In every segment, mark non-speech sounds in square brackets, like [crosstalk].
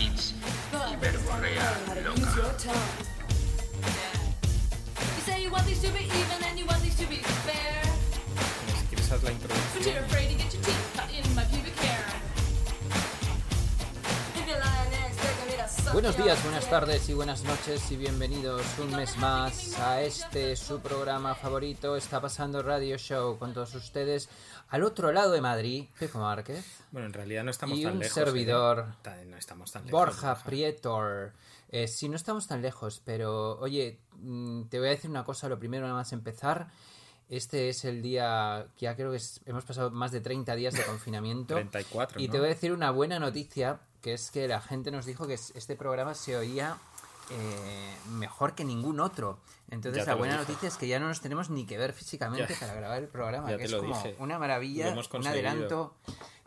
hits y verborrea loca. ¿Quieres la introducción? Buenos días, buenas tardes y buenas noches y bienvenidos un mes más a este su programa favorito. Está pasando Radio Show con todos ustedes al otro lado de Madrid, Pepo Márquez. Bueno, en realidad no estamos y tan un lejos. servidor, ¿eh? No estamos tan lejos. Borja, Prietor. Eh, sí, no estamos tan lejos, pero oye, mm, te voy a decir una cosa. Lo primero, nada más empezar. Este es el día que ya creo que hemos pasado más de 30 días de [laughs] confinamiento. 34. Y te voy a decir una buena noticia que es que la gente nos dijo que este programa se oía eh, mejor que ningún otro. Entonces la buena noticia es que ya no nos tenemos ni que ver físicamente para grabar el programa, que es como una maravilla, un adelanto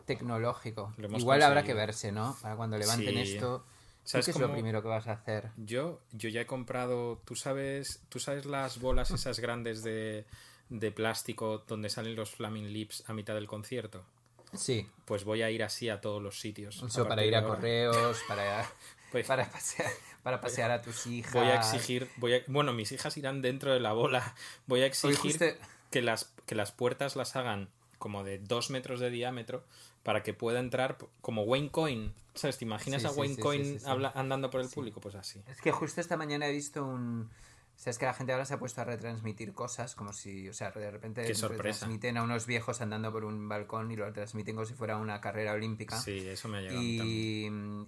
tecnológico. Igual habrá que verse, ¿no? Para cuando levanten esto. ¿Sabes qué es lo primero que vas a hacer? Yo, yo ya he comprado, tú sabes, tú sabes las bolas [laughs] esas grandes de, de plástico donde salen los flaming lips a mitad del concierto. Sí. Pues voy a ir así a todos los sitios. Eso para ir a correos, para, pues, [laughs] [laughs] para, pasear, para pasear a tus hijas. Voy a exigir, voy a, bueno, mis hijas irán dentro de la bola. Voy a exigir que, las, que las puertas las hagan como de dos metros de diámetro para que pueda entrar como Wayne Coin. ¿Sabes? ¿Te imaginas a Wayne Coin andando por el público? Pues así. Es que justo esta mañana he visto un, o sea, es que la gente ahora se ha puesto a retransmitir cosas como si, o sea, de repente retransmiten a unos viejos andando por un balcón y lo retransmiten como si fuera una carrera olímpica. Sí, eso me ha llegado. Y,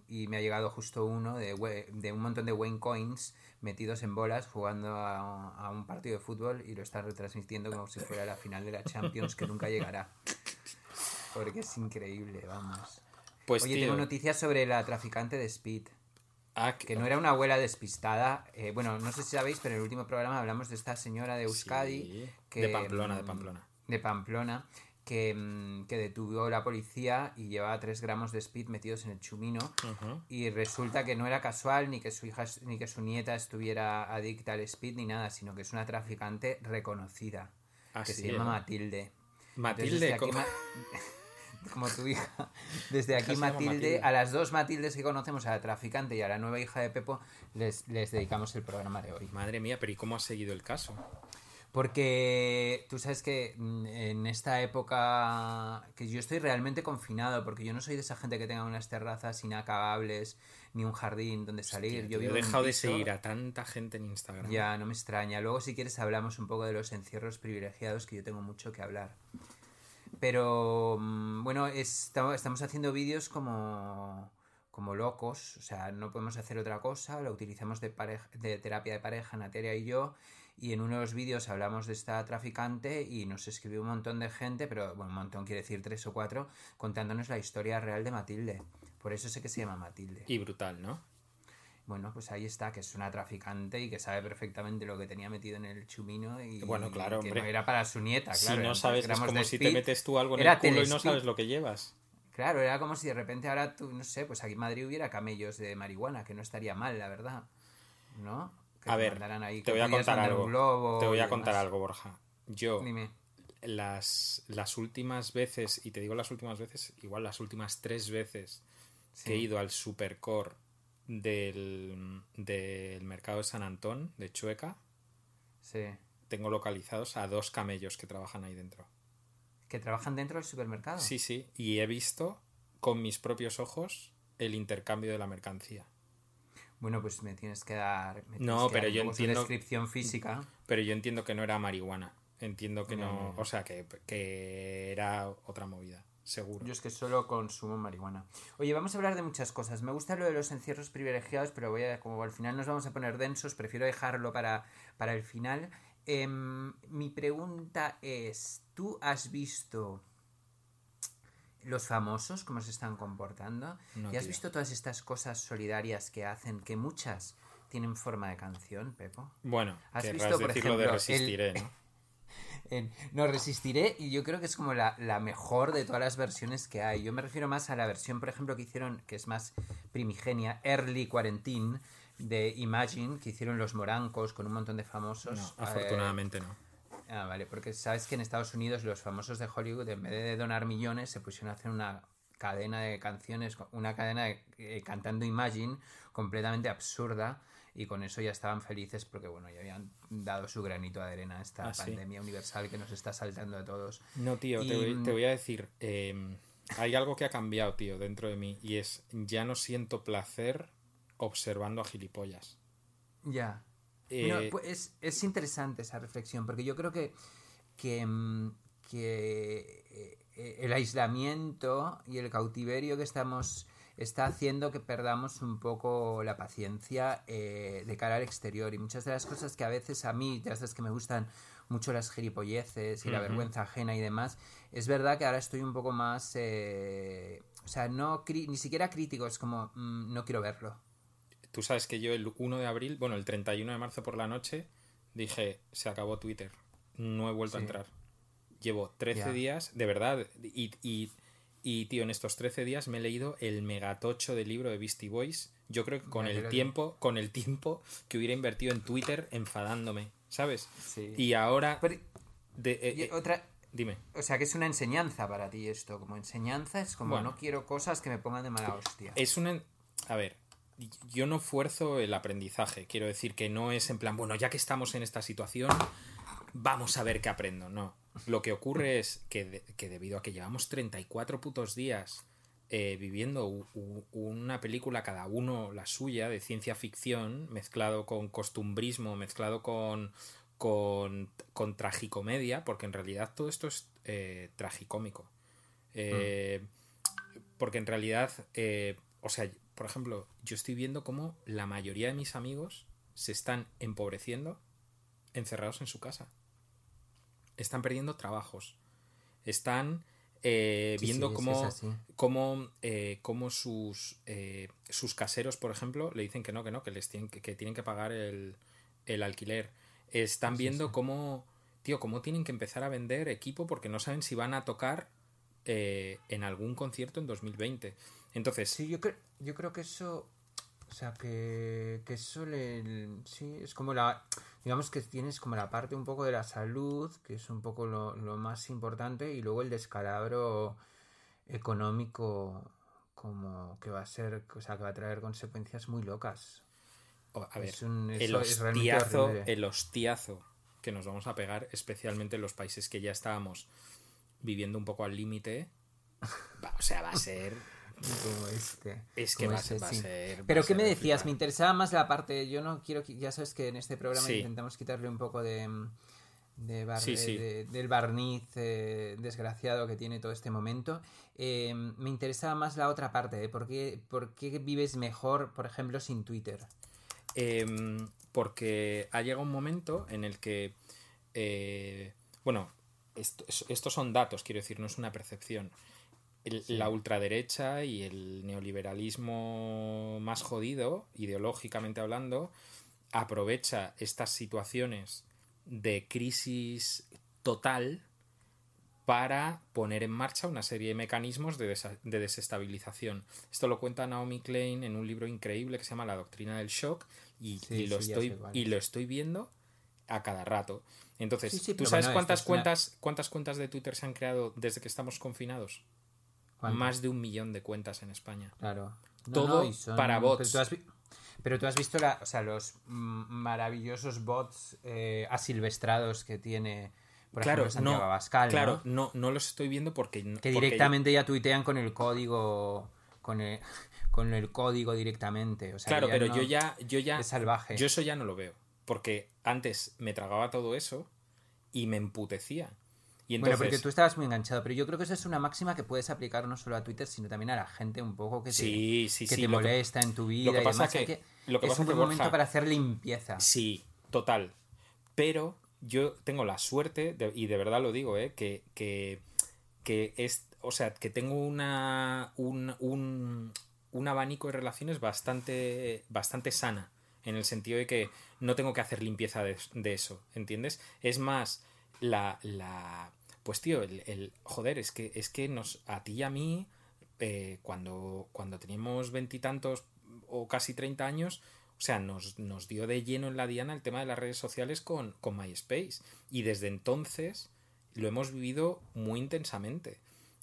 y me ha llegado justo uno de, de un montón de Wayne Coins metidos en bolas jugando a, a, un partido de fútbol y lo está retransmitiendo como si fuera la final de la Champions que nunca llegará. [laughs] Porque es increíble, vamos. Pues Oye, tengo noticias sobre la traficante de Speed. Ah, que no era una abuela despistada. Eh, bueno, no sé si sabéis, pero en el último programa hablamos de esta señora de Euskadi. que, de Pamplona, de Pamplona. De Pamplona. Que, mm, que, detuvo la policía y llevaba 3 gramos de speed metidos en el chumino. Y resulta que no era casual ni que su hija ni que su nieta estuviera adicta al speed ni nada, sino que es una traficante reconocida. que se llama Matilde. Matilde, [laughs] como tu hija. [laughs] Desde aquí, Matilde, a las dos Matildes que conocemos, a la traficante y a la nueva hija de Pepo, les, les dedicamos el programa de hoy. Madre mía, pero ¿y cómo ha seguido el caso? Porque tú sabes que mm, en esta época que yo estoy realmente confinado, porque yo no soy de esa gente que tenga unas terrazas inacabables ni un jardín donde salir. yo, he dejado de seguir a tanta gente en Instagram. Ya, no me extraña. Luego si quieres hablamos un poco de los encierros privilegiados, que yo tengo mucho que hablar. Pero mm, bueno, estamos haciendo vídeos como, como locos, o sea, no podemos hacer otra cosa, lo utilizamos de, de terapia de pareja, Nateria y yo, y en uno de los vídeos hablamos de esta traficante y nos escribió un montón de gente, pero bueno, un montón quiere decir tres o cuatro, contándonos la historia real de Matilde. Por eso sé que se llama Matilde. Y brutal, ¿no? Bueno, pues ahí está, que es una traficante y que sabe perfectamente lo que tenía metido en el chumino y bueno, claro, que no era para su nieta, claro. Si no sabes, es como si te metes tú algo en el culo y no sabes lo que llevas. Claro, era como si de repente ahora tú, no sé, pues aquí en Madrid hubiera camellos de marihuana, que no estaría mal, la verdad. ¿No? a ver, te voy a contar algo. Te voy a contar algo, Borja. Yo, Dime. Las, las últimas veces, y te digo las últimas veces, igual las últimas tres veces que he ido al Supercore del, del mercado de San Antón, de Chueca, sí. tengo localizados a dos camellos que trabajan ahí dentro. ¿Que trabajan dentro del supermercado? Sí, sí. Y he visto con mis propios ojos el intercambio de la mercancía. Bueno, pues me tienes que dar. no, pero yo entiendo. descripción física. Pero yo entiendo que no era marihuana. Entiendo que no. O sea, que, que era otra movida seguro. Yo es que solo consumo marihuana. Oye, vamos a hablar de muchas cosas. Me gusta lo de los encierros privilegiados, pero voy a, como al final nos vamos a poner densos, prefiero dejarlo para, para el final. Em, mi pregunta es, ¿tú has visto los famosos cómo se están comportando? ¿Y has visto todas estas cosas solidarias que hacen, que muchas tienen forma de canción, Pepo? Bueno, ¿has visto, por ejemplo, de resistiré, ¿no? No resistiré y yo creo que es como la, la, mejor de todas las versiones que hay. Yo me refiero más a la versión, por ejemplo, que hicieron, que es más primigenia, Early Quarantine, de Imagine, que hicieron los morancos con un montón de famosos. No, afortunadamente no. Ah, vale, porque sabes que en Estados Unidos los famosos de Hollywood, en vez de donar millones, se pusieron a hacer una cadena de canciones, una cadena de, eh, cantando Imagine completamente absurda y con eso ya estaban felices porque bueno, ya habían dado su granito de arena a esta ah, pandemia universal que nos está saltando a todos. No, tío, te, voy, a decir, em, hay algo que ha cambiado, tío, dentro de mí y es, ya no siento placer observando a gilipollas. Ya. Eh, pues es, interesante esa reflexión, porque yo creo que, que, mm, eh, el aislamiento y el cautiverio que estamos está haciendo que perdamos un poco la paciencia eh, de cara al exterior y muchas de las cosas que a veces a mí, de las que me gustan mucho las gilipolleces y la vergüenza ajena y demás, es verdad que ahora estoy un poco más, o sea, no ni siquiera crítico, es como, mm, no quiero verlo. Tú sabes que yo el 1 de abril, bueno, el 31 de marzo por la noche, dije, se acabó Twitter. No he vuelto a entrar. Llevo 13 días, de verdad, y, y, tío, en estos 13 días me he leído el megatocho del libro de Beastie Boys. Yo creo que con el tiempo, con el tiempo que hubiera invertido en Twitter enfadándome, ¿sabes? Y ahora... de, eh, eh, otra... Dime. O sea, que es una enseñanza para ti esto. Como enseñanza es como no quiero cosas que me pongan de mala hostia. Es una... A ver, yo no fuerzo el aprendizaje. Quiero decir que no es en plan, bueno, ya que estamos en esta situación, vamos a ver qué aprendo. No. Lo que ocurre es que, debido a que llevamos 34 putos días eh, viviendo una película cada uno la suya de ciencia ficción, mezclado con costumbrismo, mezclado con, con, con tragicomedia, porque en realidad todo esto es eh, tragicómico. Eh, porque en realidad, o sea, por ejemplo, yo estoy viendo cómo la mayoría de mis amigos se están empobreciendo encerrados en su casa. Están perdiendo trabajos. Están eh, viendo cómo, cómo, eh, cómo, sus, eh, sus caseros, por ejemplo, le dicen que no, que no, que les tienen que, tienen que pagar el, el alquiler. Están viendo cómo, tío, cómo tienen que empezar a vender equipo porque no saben si van a tocar en algún concierto en 2020. Entonces. Sí, yo, creo, yo creo que eso. O sea, que, que eso le. Sí, es como la. Digamos que tienes como la parte un poco de la salud, que es un poco lo, más importante, y luego el descalabro económico, como que va a ser. O sea, que va a traer consecuencias muy locas. A ver, el, hostiazo, el hostiazo que nos vamos a pegar, especialmente en los países que ya estábamos viviendo un poco al límite. O sea, va a ser como este. Es que va, a ser. Pero ¿qué me decías? Me interesaba más la parte. Yo no quiero. Ya sabes que en este programa intentamos quitarle un poco de. del barniz eh, desgraciado que tiene todo este momento. Eh, me interesaba más la otra parte. ¿eh? ¿Por, qué, ¿Por qué vives mejor, por ejemplo, sin Twitter? Em, porque ha llegado un momento en el que. bueno, estos son datos, quiero decir, no es una percepción la ultraderecha y el neoliberalismo más jodido, ideológicamente hablando, aprovecha estas situaciones de crisis total para poner en marcha una serie de mecanismos de, desestabilización. Esto lo cuenta Naomi Klein en un libro increíble que se llama La doctrina del shock y, lo, estoy, y lo estoy viendo a cada rato. Entonces, ¿tú sabes cuántas cuentas, cuántas cuentas de Twitter se han creado desde que estamos confinados? Más de un millón de cuentas en España. Claro. Todo para bots. Pero tú, has, visto o sea, los maravillosos bots eh, asilvestrados que tiene, por claro, ejemplo, Santiago no, Abascal, Claro, ¿no? no, los estoy viendo porque... Que directamente ya tuitean con el código... Con el, [laughs] con el código directamente. O sea, claro, pero yo ya... Yo ya es salvaje. Yo eso ya no lo veo. Porque antes me tragaba todo eso y me emputecía. Bueno, porque tú estabas muy enganchado, pero yo creo que esa es una máxima que puedes aplicar no solo a Twitter, sino también a la gente un poco que te, que te molesta en tu vida. Lo que pasa que, lo que es un buen momento para hacer limpieza. Sí, total. Pero yo tengo la suerte, y de verdad lo digo, ¿eh? que, que, que es, o sea, que tengo una, un, un, un abanico de relaciones bastante, bastante sana, en el sentido de que no tengo que hacer limpieza de, eso, ¿entiendes? Es más, la, la pues tío, el, el, joder, es que, es que nos, a ti y a mí, eh, cuando, cuando teníamos veintitantos o casi treinta años, o sea, nos, nos, dio de lleno en la diana el tema de las redes sociales con, con MySpace. Y desde entonces lo hemos vivido muy intensamente.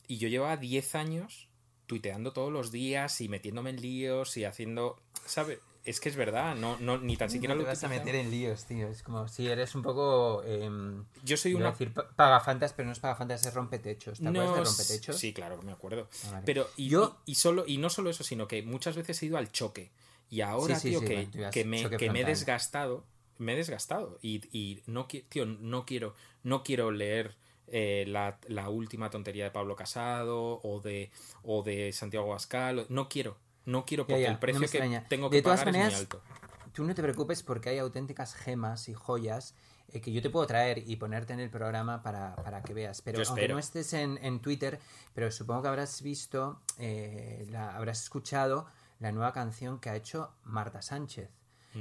Y yo llevaba 10 años tuiteando todos los días y metiéndome en líos y haciendo, ¿sabes? Es que es verdad, no, no ni tan siquiera no te vas a meter en líos, tío. Es como si eres un poco. Em, yo soy una. decir pagafantas, pero no es pagafantas, es rompetechos. ¿Te acuerdas de rompetechos? Sí, claro, me acuerdo. Ah, pero y, yo... y, solo, y no solo eso, sino que muchas veces he ido al choque. Y ahora, tío, que, que, me, que me he desgastado. Me he desgastado. Y, y no, tío, no quiero, no quiero leer eh, la, la, última tontería de Pablo Casado o de, o de Santiago Abascal. No quiero, no quiero porque el precio que tengo que pagar es muy alto. Tú no te preocupes porque hay auténticas gemas y joyas eh, que yo te puedo traer y ponerte en el programa para, para que veas. Pero aunque no estés en, en, Twitter, pero supongo que habrás visto, eh, la, habrás escuchado la nueva canción que ha hecho Marta Sánchez.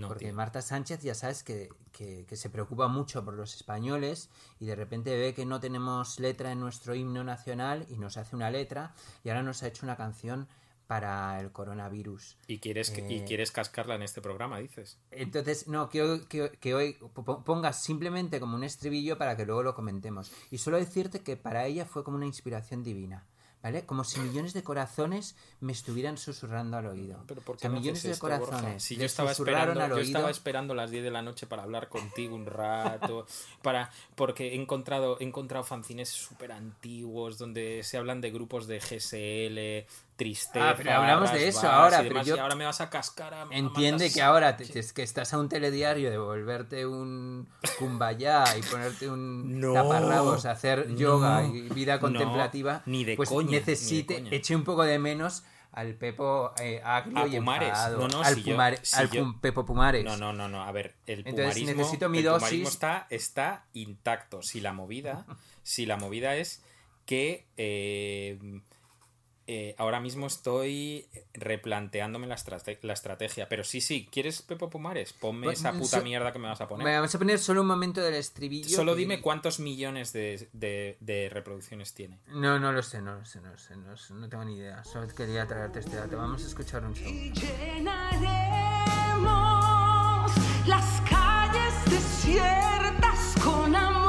porque Marta Sánchez ya sabes que, que, se preocupa mucho por los españoles y de repente ve que no tenemos letra en nuestro himno nacional y nos hace una letra y ahora nos ha hecho una canción para el coronavirus. ¿Y quieres, que, y eh, quieres cascarla en este programa, dices? Entonces, no, quiero que, que, hoy pongas simplemente como un estribillo para que luego lo comentemos. Y solo decirte que para ella fue como una inspiración divina. ¿Vale? Como si millones de corazones me estuvieran susurrando al oído. Pero ¿por qué millones de corazones. Si yo estaba esperando, yo estaba esperando las 10 de la noche para hablar contigo un rato, [laughs] para porque he encontrado he encontrado fanzines súper antiguos donde se hablan de grupos de GSL, tristeza. Ah, pero hablamos de eso ahora, pero yo... ahora me vas a cascar a, Entiende que ahora es que estás a un telediario de volverte un kumbaya y ponerte un no, taparrabos, hacer yoga y vida contemplativa, ni de pues necesite, eche un poco de menos al Pepo eh, agrio y enfadado. No, al, al Pepo Pumares. No, no, no, no. A ver, el Entonces, necesito mi dosis. está, está intacto. Si la movida, si la movida es que eh, eh, ahora mismo estoy replanteándome la, estrategia. Pero sí, sí, ¿quieres Pepo Pumares? Ponme esa puta mierda que me vas a poner. Vamos a poner solo un momento del estribillo. Solo dime cuántos millones de, reproducciones tiene. No, no lo sé, no lo sé, no lo sé, no, tengo ni idea. Solo quería traerte este dato. Vamos a escuchar un show. llenaremos las calles desiertas con amor.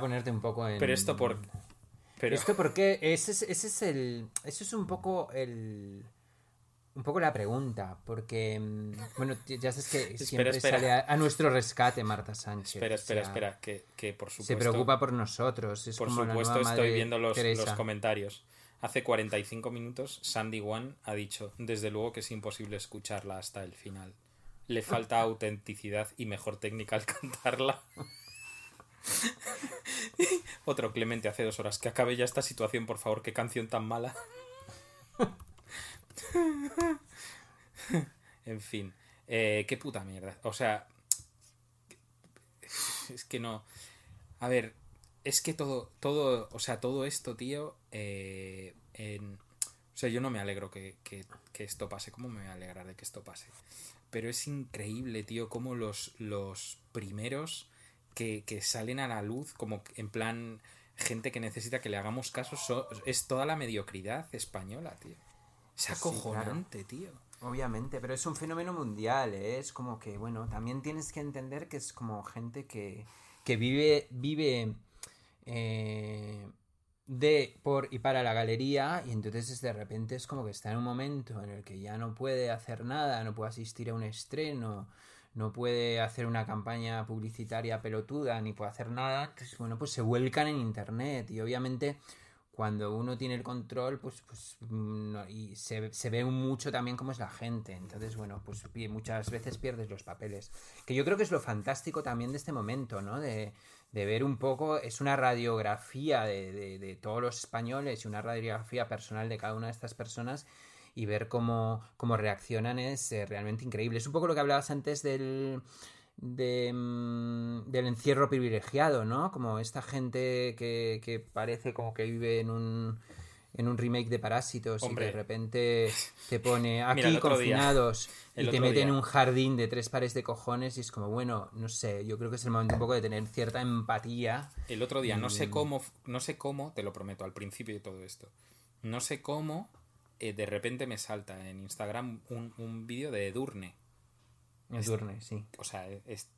Ponerte un poco en. Pero esto por. Pero... Esto porque ese es, ese es el. Eso es un poco el. Un poco la pregunta, porque. Mm, bueno, ya sabes que siempre sale a, nuestro rescate Marta Sánchez. Espera, espera, espera, que, que, por supuesto. Se preocupa por nosotros. por supuesto, estoy viendo los, los comentarios. Hace 45 minutos, Sandy One ha dicho: Desde luego que es imposible escucharla hasta el final. Le falta [laughs] autenticidad y mejor técnica al [laughs] cantarla. [laughs] Otro Clemente hace dos horas. Que acabe ya esta situación, por favor. Qué canción tan mala. [laughs] en fin. Eh, qué puta mierda. O sea. Es que no. A ver. Es que todo. todo o sea, todo esto, tío. Eh, o sea, yo no me alegro que, que, que, esto pase. ¿Cómo me voy a alegrar de que esto pase? Pero es increíble, tío, cómo los, los primeros que, salen a la luz como en plan gente que necesita que le hagamos caso es toda la mediocridad española, tío. Es acojonante, tío. Obviamente, pero es un fenómeno mundial, ¿eh? es como que, bueno, también tienes que entender que es como gente que, que vive, vive eh, de, por y para la galería y entonces de repente es como que está en un momento en el que ya no puede hacer nada, no puede asistir a un estreno, no puede hacer una campaña publicitaria pelotuda, ni puede hacer nada, entonces bueno, pues se vuelcan en internet y obviamente cuando uno tiene el control, pues, pues mm, y se, se, ve mucho también cómo es la gente. Entonces, bueno, pues muchas veces pierdes los papeles. Que yo creo que es lo fantástico también de este momento, ¿no? De, de ver un poco, es una radiografía de, de, todos los españoles y una radiografía personal de cada una de estas personas y ver cómo, cómo reaccionan es eh, realmente increíble. Es un poco lo que hablabas antes del, de, mm, del encierro privilegiado, ¿no? Como esta gente que, que parece como que vive en un, en un remake de Parásitos y que de repente te pone [laughs] aquí confinados y te mete en un jardín de tres pares de cojones y es como, bueno, no sé, yo creo que es el momento un poco de tener cierta empatía. El otro día, no sé cómo, no sé cómo, te lo prometo, al principio de todo esto, no sé cómo eh, de repente me salta en Instagram un, un vídeo de Edurne. Edurne, sí. O sea,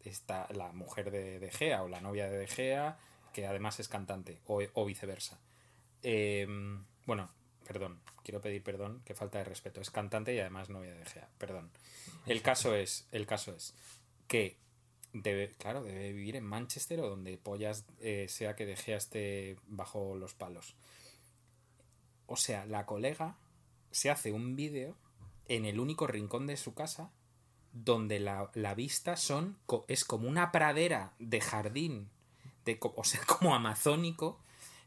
está la mujer de, de Gea o la novia de, de Gea, que además es cantante, o, o viceversa. Eh, bueno, perdón, quiero pedir perdón, que falta de respeto. Es cantante y además novia de Gea, perdón. El caso es, el caso es que debe, claro, debe vivir en Manchester o donde pollas eh, sea que De Gea esté bajo los palos. O sea, la colega se hace un vídeo en el único rincón de su casa donde la, la vista son es como una pradera de jardín, de, o sea, [laughs] como amazónico,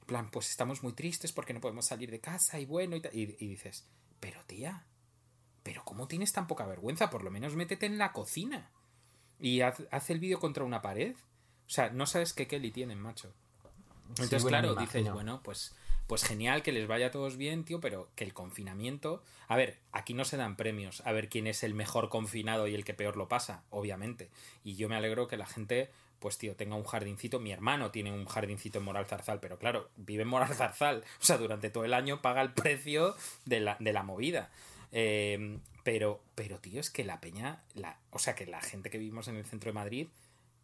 plan, pues estamos muy tristes porque no podemos salir de casa y bueno, y, y, dices, pero tía, pero ¿cómo tienes tan poca vergüenza? Por lo menos métete en la cocina y haz, el vídeo contra una pared. O sea, no sabes qué Kelly tienen, macho. Entonces, claro, dices, bueno, pues, pues genial que les vaya a todos bien, tío, pero que el confinamiento. A ver, aquí no se dan premios a ver quién es el mejor confinado y el que peor lo pasa, obviamente. Y yo me alegro que la gente pues tío, tenga un jardincito. Mi hermano tiene un jardincito en Moral Zarzal, pero claro, vive en Moral Zarzal. O sea, durante todo el año paga el precio de la, de la movida. Em, pero, pero, tío, es que la peña, la, o sea, que la gente que vivimos en el centro de Madrid,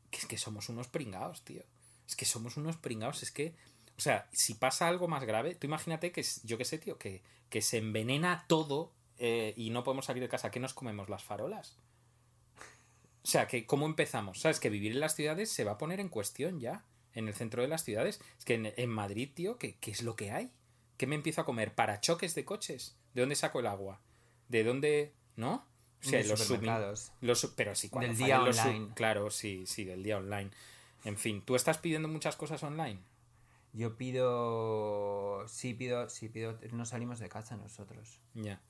que es que somos unos pringados, tío. Es que somos unos pringados, es que, o sea, si pasa algo más grave, tú imagínate que, yo qué sé, tío, que, que se envenena todo eh, y no podemos salir de casa. ¿Qué nos comemos? ¿Las farolas? O sea, que ¿cómo empezamos? ¿Sabes? Que vivir en las ciudades se va a poner en cuestión ya. En el centro de las ciudades. Es que en, Madrid, tío, ¿qué, ¿qué, es lo que hay? ¿Qué me empiezo a comer? ¿Parachoques de coches? ¿De dónde saco el agua? ¿De dónde...? ¿No? O sea, los supermercados. Los, pero sí, cuando del día online. claro, sí, sí, del día online. En fin, ¿tú estás pidiendo muchas cosas online? Yo pido... Sí, pido... Sí, pido... No salimos de casa nosotros. Ya.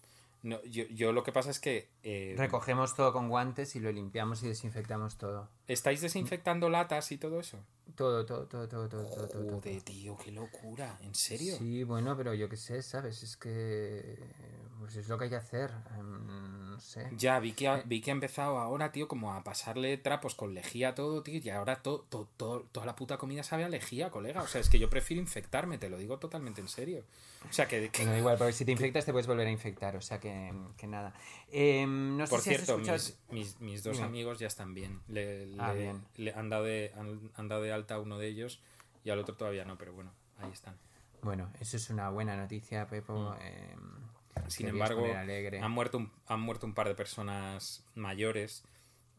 No, yo, yo lo que pasa es que... Eh, Recogemos todo con guantes y lo limpiamos y desinfectamos todo. ¿Estáis desinfectando latas y todo eso? Todo, todo, todo, todo, todo, todo, todo, tío, qué locura, ¿en serio? Sí, bueno, pero yo qué sé, ¿sabes? Es que pues es lo que hay que hacer, em, no sé. Ya, vi que, ha, vi que ha empezado ahora, tío, como a pasarle trapos con lejía a todo, tío, y ahora todo, todo, toda la puta comida sabe a lejía, colega. O sea, es que yo prefiero infectarme, te lo digo totalmente en serio. O sea, que... que... igual, porque si te infectas te puedes volver a infectar, o sea que, que nada. Eh, no Por cierto, mis, mis, mis, dos amigos ya están bien. Le, ah, bien. Le han, dado de, han, han dado de alta a uno de ellos y al otro todavía no, pero bueno, ahí están. Bueno, eso es una buena noticia, Pepo. Mm. Eh, Sin embargo, han muerto, un, han muerto un par de personas mayores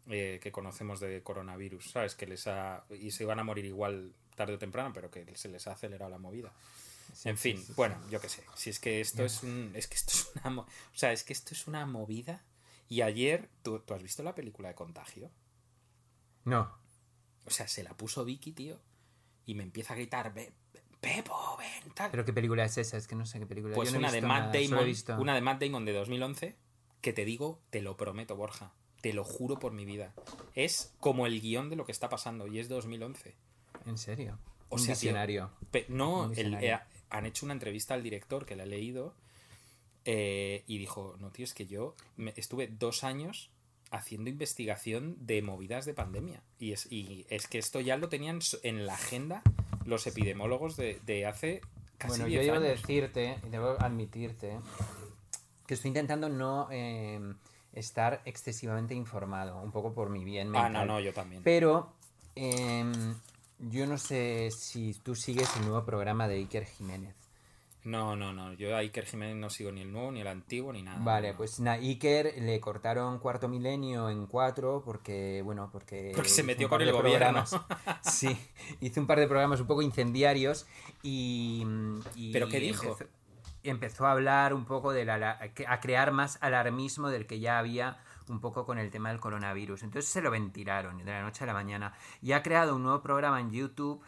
eh, que conocemos de coronavirus, ¿sabes? Que les ha. y se iban a morir igual tarde o temprano, pero que se les ha acelerado la movida. en fin, bueno, yo qué sé. Si es que esto es un. Es que esto es una. O sea, es que esto es una movida. Y ayer, ¿tú, ¿tú has visto la película de Contagio? No. O sea, se la puso Vicky, tío. Y me empieza a gritar, Pepo, ven, tal. ¿Pero qué película es esa? Es que no sé qué película Pues una, de Matt Damon, una de Matt Damon de 2011. Que te digo, te lo prometo, Borja. Te lo juro por mi vida. Es como el guion de lo que está pasando. Y es 2011. ¿En serio? O Un visionario. no, eh, han hecho una entrevista al director que la he leído. Eh, y dijo, no, tío, es que yo me, estuve dos años haciendo investigación de movidas de pandemia. Y es, y es que esto ya lo tenían en la agenda los epidemiólogos de, de hace casi Bueno, yo debo decirte, y debo admitirte, que estoy intentando no em, estar excesivamente informado, un poco por mi bien mental. Ah, no, no, yo también. Pero em, yo no sé si tú sigues el nuevo programa de Iker Jiménez. No, no, no. Yo a Iker Jiménez no sigo ni el nuevo, ni el antiguo, ni nada. Vale, pues a Iker le cortaron cuarto milenio en cuatro porque, bueno, porque... [laughs] Porque se metió con el gobierno. [laughs] sí, hizo un par de programas un poco incendiarios y... ¿Pero qué dijo? Empezó, empezó, a hablar un poco de la... a crear más alarmismo del que ya había un poco con el tema del coronavirus. Entonces se lo ventilaron de la noche a la mañana. Y ha creado un nuevo programa en YouTube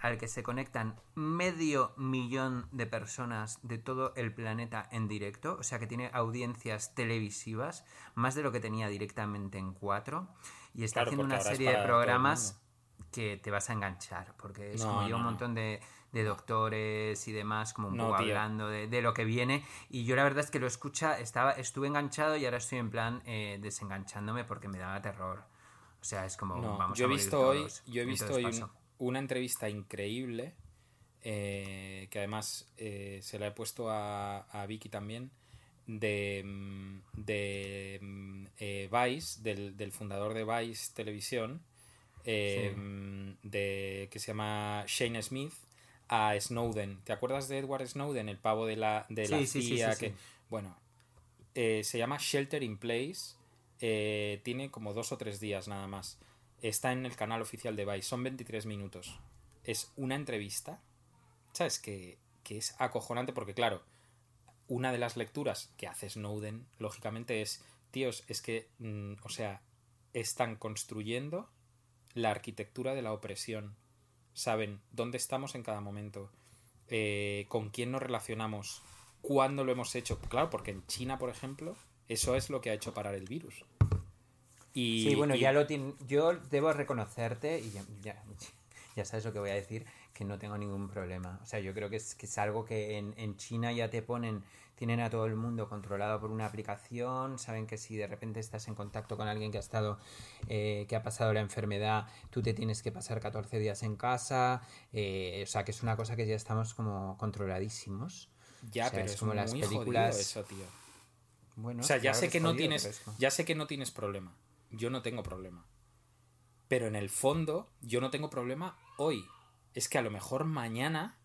al que se conectan medio millón de personas de todo el planeta en directo, o sea que tiene audiencias televisivas, más de lo que tenía directamente en cuatro, y está haciendo una serie de programas que te vas a enganchar, porque es como un montón de, doctores y demás, como un poco hablando de, lo que viene, y yo la verdad es que lo escucha, estaba, estuve enganchado y ahora estoy en plan eh, desenganchándome porque me daba terror. O sea, es como vamos yo he visto hoy, yo he visto hoy una entrevista increíble, eh, que además eh, se la he puesto a, Vicky también, de, mm, de mm, eh, Vice, del, fundador de Vice Televisión, mm, de, que se llama Shane Smith, a Snowden. ¿Te acuerdas de Edward Snowden, el pavo de la, de la CIA? que, bueno, se llama Shelter in Place. tiene como dos o tres días nada más. Está en el canal oficial de Vice. Son 23 minutos. Es una entrevista. ¿Sabes? Que, que es acojonante porque, claro, una de las lecturas que hace Snowden, lógicamente, es, tíos, es que, mm, o sea, están construyendo la arquitectura de la opresión. Saben dónde estamos en cada momento, eh, con quién nos relacionamos, cuándo lo hemos hecho. Claro, porque en China, por ejemplo, eso es lo que ha hecho parar el virus sí, bueno, ya lo yo debo reconocerte, y ya, [laughs] ya, sabes lo que voy a decir, que no tengo ningún problema. O sea, yo creo que es, que es algo que en, en China ya te ponen, tienen a todo el mundo controlado por una aplicación, saben que si de repente estás en contacto con alguien que ha estado, eh, que ha pasado la enfermedad, tú te tienes que pasar 14 días en casa, eh, o sea, que es una cosa que ya estamos como controladísimos. Ya, pero es, como las películas... eso, tío. Bueno, o sea, ya sé que no tienes, ya sé que no tienes problema yo no tengo problema. Pero en el fondo, yo no tengo problema hoy. Es que a lo mejor mañana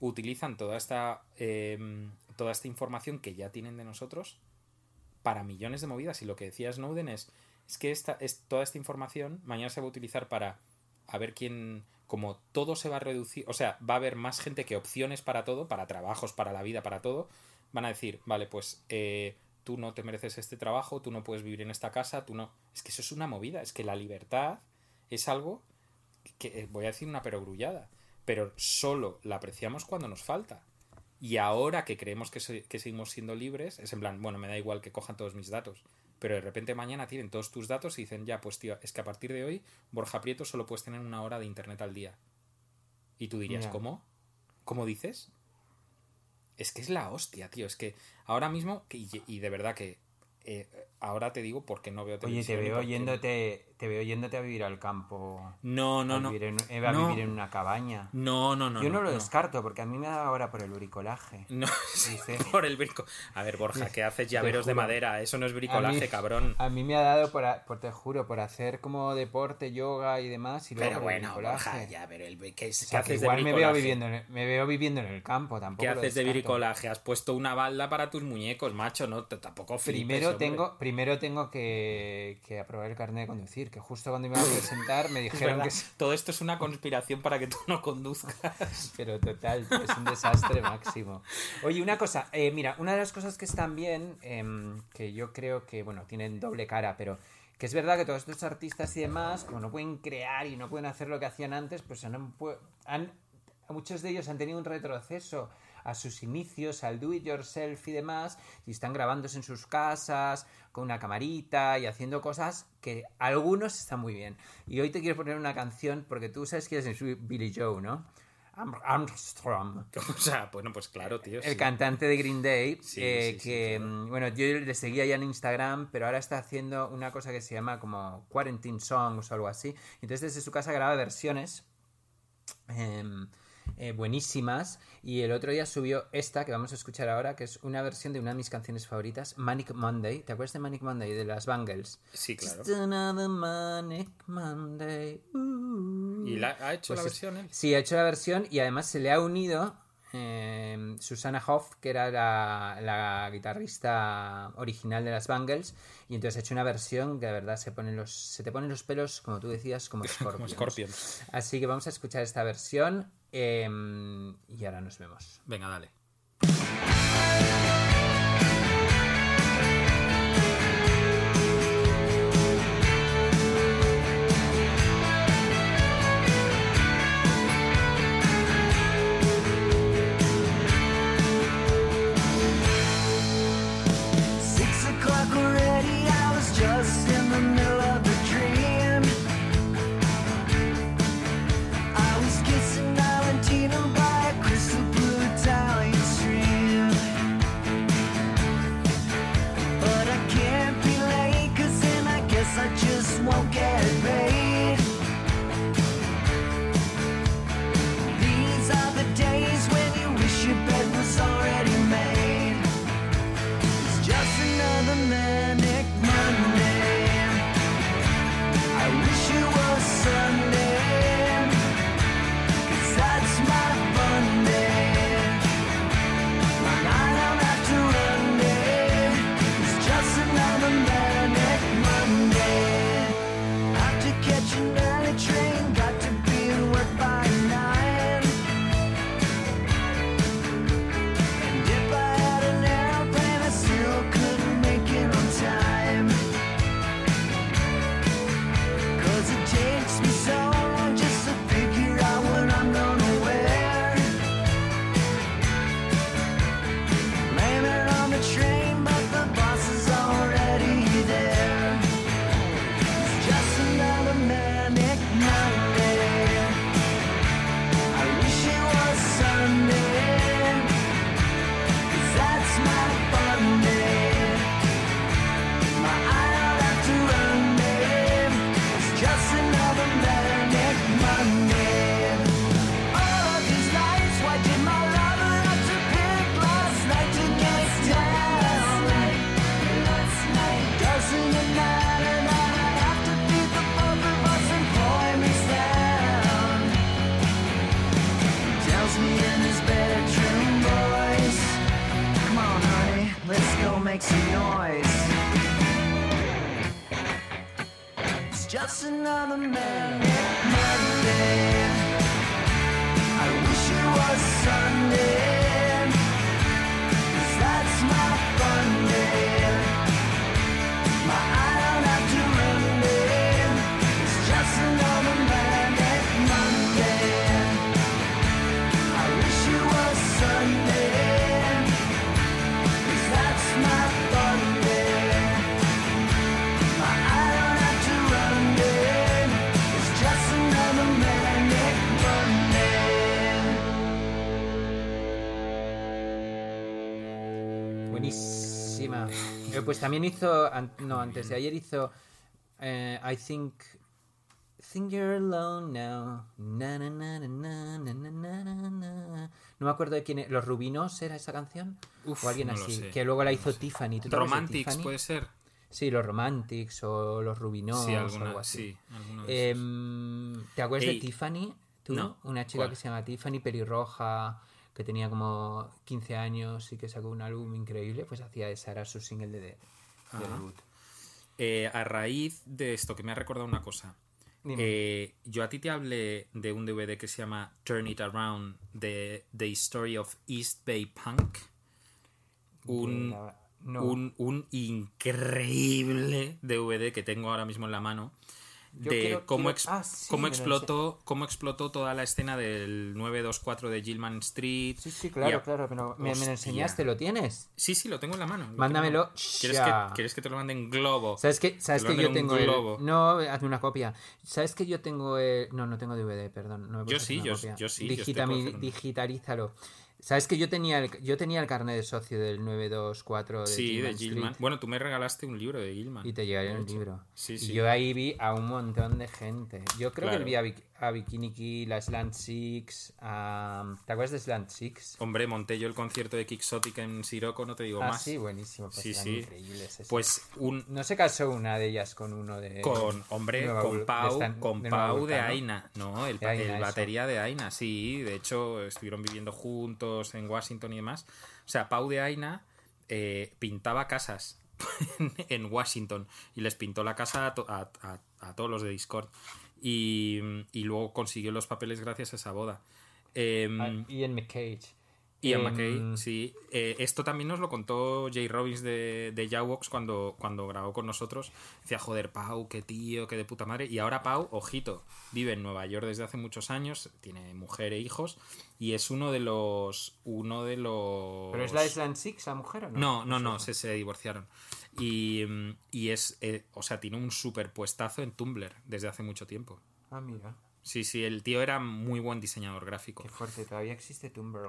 utilizan toda esta, em, toda esta información que ya tienen de nosotros para millones de movidas. Y lo que decía Snowden es, es que esta, es, toda esta información mañana se va a utilizar para a ver quién, como todo se va a reducir, o sea, va a haber más gente que opciones para todo, para trabajos, para la vida, para todo, van a decir, vale, pues eh, tú no te mereces este trabajo, tú no puedes vivir en esta casa, tú no. Es que eso es una movida, es que la libertad es algo que, eh, voy a decir una perogrullada, pero solo la apreciamos cuando nos falta. Y ahora que creemos que, seguimos siendo libres, es en plan, bueno, me da igual que cojan todos mis datos. Pero de repente mañana tienen todos tus datos y dicen, ya, pues tío, es que a partir de hoy, Borja Prieto solo puedes tener una hora de internet al día. Y tú dirías, ¿cómo? ¿Cómo dices? Es que es la hostia, tío. Es que ahora mismo, y, de verdad que eh, ahora te digo porque no veo televisión. Oye, te veo, yéndote, te veo yéndote a vivir al campo. No, no, no. Vivir en, a vivir en una cabaña. No, no, no. Yo no, lo descarto porque a mí me da ahora por el bricolaje. No, [laughs] por el brico. A ver, Borja, ¿qué haces llaveros de madera? Eso no es bricolaje, cabrón. A mí me ha dado, por, por, te juro, por hacer como deporte, yoga y demás. Y luego pero bueno, Borja, ya, pero el, ¿qué, ¿qué haces igual me veo, viviendo en el, me veo viviendo en el campo, tampoco. ¿Qué haces de bricolaje? Has puesto una balda para tus muñecos, macho, no, tampoco flipes, Primero tengo, primero tengo que, que aprobar el carnet de conducir, que justo cuando me iba a presentar me [laughs] dijeron que... Todo esto es una conspiración para que tú no conduzcas. [laughs] Pero total, es un desastre máximo. Oye, una cosa, eh, mira, una de las cosas que están bien, em, que yo creo que, bueno, tienen doble cara, pero que es verdad que todos estos artistas y demás, como no pueden crear y no pueden hacer lo que hacían antes, pues han, han muchos de ellos han tenido un retroceso a sus inicios, al do it yourself y demás, y están grabándose en sus casas con una camarita y haciendo cosas que algunos están muy bien. Y hoy te quiero poner una canción porque tú sabes que es Billy Joe, ¿no? Armstrong. [laughs] O sea, bueno, pues claro, tío. El cantante de Green Day, eh, que, mm, bueno, yo le seguía ya en Instagram, pero ahora está haciendo una cosa que se llama como Quarantine Songs o algo así. Entonces desde su casa graba versiones. Em, eh, buenísimas. Y el otro día subió esta que vamos a escuchar ahora, que es una versión de una de mis canciones favoritas, Manic Monday. ¿Te acuerdas de Manic Monday de las Bangles? Sí, claro. Manic Monday. ¿Y la, ha hecho Pues la versión él? Sí, ha hecho la versión y además se le ha unido eh, Susana Hoff, que era la, la guitarrista original de las Bangles, y entonces ha hecho una versión que de verdad se, ponen los, se te ponen los pelos, como tú decías, como escorpions. [laughs] Como Scorpions. Así que vamos a escuchar esta versión eh, y ahora nos vemos. Venga, dale. También hizo, no, antes de ayer hizo eh, I Think Think You're Alone Now. Na, no me acuerdo de quién es. ¿Los Rubinos era esa canción? Uf, o alguien así. Que luego la hizo Tiffany. ¿Tú Romantics, puede ser. Sí, los Romantics o los Rubinos sí, alguna, algo así. Em, ¿Te acuerdas de Tiffany? ¿Tú? No. Una chica que se llama Tiffany, pelirroja que tenía como 15 años y que sacó un álbum increíble. Pues hacía esa, era su single de, de debut. Eh, a raíz de esto, que me ha recordado una cosa. Eh, yo a ti te hablé de un DVD que se llama Turn It Around, de The Story of East Bay Punk. Un, no. un, un increíble DVD que tengo ahora mismo en la mano. Yo de quiero- cómo, quiero- ex- ah, sí, cómo explotó cómo explotó toda la escena del 924 de Gilman Street. Sí, sí, claro, a- claro, pero me, me lo enseñaste, ¿lo tienes? Sí, sí, lo tengo en la mano. lo Mándamelo. ¿Quieres que, ¿Quieres que te lo mande en globo? ¿Sabes que, sabes Te que yo tengo el... No, hazme una copia. ¿Sabes que yo tengo el... No, no tengo DVD, perdón. No Yo sí, yo- sí, yo. Digitalízalo. ¿Sabes que yo tenía el, yo tenía el carnet de socio del 924 de sí, Gilman de Street? Gilman. Bueno, tú me regalaste un libro de Gilman. Y te llegaría hecho. libro. Sí, Y sí. yo ahí vi a un montón de gente. Yo creo Claro. que vi a Vic- a Bikini Kill, a Slant Six, a... ¿Te acuerdas de Slant Six? Hombre, monté yo el concierto de Quixotic en Siroco, no te digo Ah, más. sí, buenísimo. Pues Sí, sí. increíbles. Pues un, No se casó una de ellas con uno de... Con, hombre, Nueva con de Pau, con de Nueva Pau de. Aina, ¿no? El, De pa- Aina, el batería de Aina, sí. De hecho, estuvieron viviendo juntos en Washington y demás. O sea, Pau de Aina eh, pintaba casas [laughs] en Washington y les pintó la casa a, to- a- a- a todos los de Discord. Y, y luego consiguió los papeles gracias a esa boda. Em, Ah, Ian McCage. Ian Em, McKay, sí. Eh, esto también nos lo contó Jay Robbins de, de Jawbox cuando, cuando grabó con nosotros. Decía, joder, Pau, qué tío, qué de puta madre. Y ahora Pau, ojito, vive en Nueva York desde hace muchos años, tiene mujer e hijos, y es uno de los... Uno de los... ¿Pero es la Slant Six, la mujer o no? No, no, no, se, se divorciaron. Y, mm, y es, eh, o sea, tiene un super puestazo en Tumblr desde hace mucho tiempo. Ah, mira. Sí, sí, el tío era muy buen diseñador gráfico. Qué fuerte. Todavía existe Tumblr.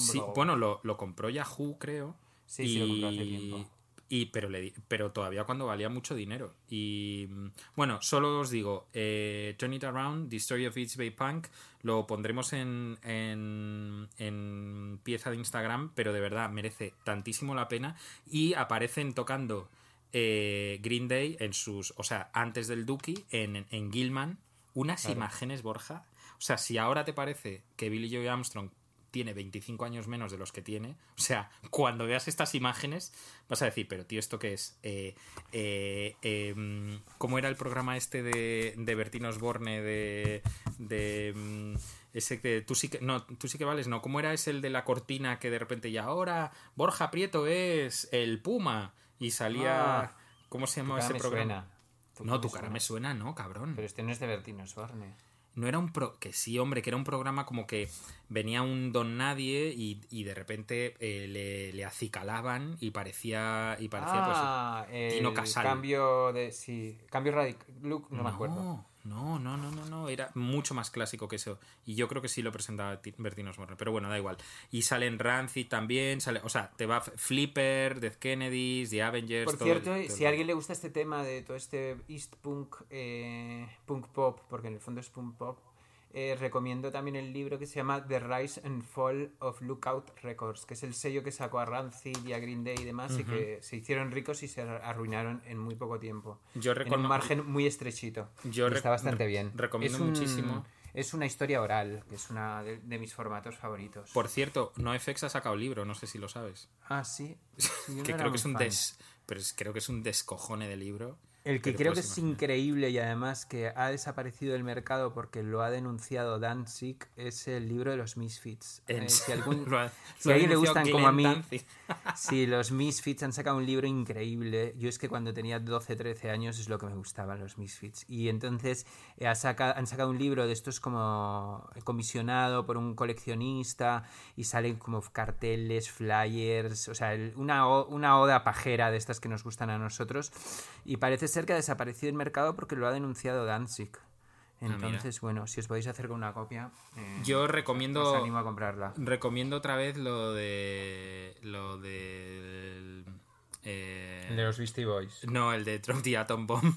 Sí, bueno, lo, lo compró Yahoo, creo. Sí, sí, lo compró hace tiempo. Y, pero, le, pero todavía cuando valía mucho dinero. Y mm, bueno, solo os digo, eh, Turn It Around, The Story of East Bay Punk, lo pondremos en, en, en pieza de Instagram, pero de verdad merece tantísimo la pena. Y aparecen tocando eh, Green Day en sus, o sea, antes del Dookie, en, en Gilman, unas Claro. imágenes, Borja. O sea, si ahora te parece que Billy Joe Armstrong tiene 25 años menos de los que tiene, o sea, cuando veas estas imágenes vas a decir, pero tío, ¿esto qué es? Eh, eh, eh, ¿Cómo era el programa este de, de Bertín Osborne de... de mm, ese que tú sí que no tú sí que vales no cómo era ese el de la cortina que de repente y ahora Borja Prieto es el Puma y salía Ah, cómo se llamaba ese programa suena. no tu cara me suena no cabrón Pero este no es de Bertino Osborne. No era un pro que sí hombre que era un programa como que venía un don nadie y, y de repente eh, le, le acicalaban y parecía y parecía pues ah, Tino el Casal. cambio de... Sí, cambio radical... Look, no, me acuerdo. No, no, no, no, no, era mucho más clásico que eso. Y yo creo que sí lo presentaba Ti- Bertino Osborne, pero bueno, da igual. Y salen Rancid también, sale, o sea, te va Flipper, Death Kennedys, The Avengers. Por todo- cierto, todo si a alguien le gusta este tema de todo este East Punk, eh, Punk Pop, porque en el fondo es Punk Pop, eh, recomiendo también el libro que se llama The Rise and Fall of Lookout Records, que es el sello que sacó a Rancid y a Green Day y demás, y que se hicieron ricos y se arruinaron en muy poco tiempo. Yo En un margen muy estrechito. Yo está bastante bien. recomiendo Es un- muchísimo. Es una historia oral, que es una de, de mis formatos favoritos. Por cierto, NoFX ha sacado libro, no sé si lo sabes. Ah, sí. Sí, yo [laughs] no que creo que es un des, pero es- creo que es un descojone de libro. El que creo que puedes es imaginar. increíble y además que ha desaparecido del mercado porque lo ha denunciado Danzig es el libro de los Misfits. Eh, si algún- [laughs] lo ha- si a alguien le gustan como a Glenn mí, [laughs] si los Misfits han sacado un libro increíble. Yo es que cuando tenía 12, 13 años es lo que me gustaban los Misfits. Y entonces eh, ha saca- han sacado un libro de estos como comisionado por un coleccionista y salen como carteles, flyers, o sea, el- una, una oda pajera de estas que nos gustan a nosotros. Y parece ser que ha desaparecido del mercado porque lo ha denunciado Danzig. mira. Entonces, bueno, si os podéis hacer con una copia, eh, Yo os recomiendo animo a comprarla. recomiendo otra vez lo de lo de eh, El de los Beastie Boys. no el de Drop the Atom Bomb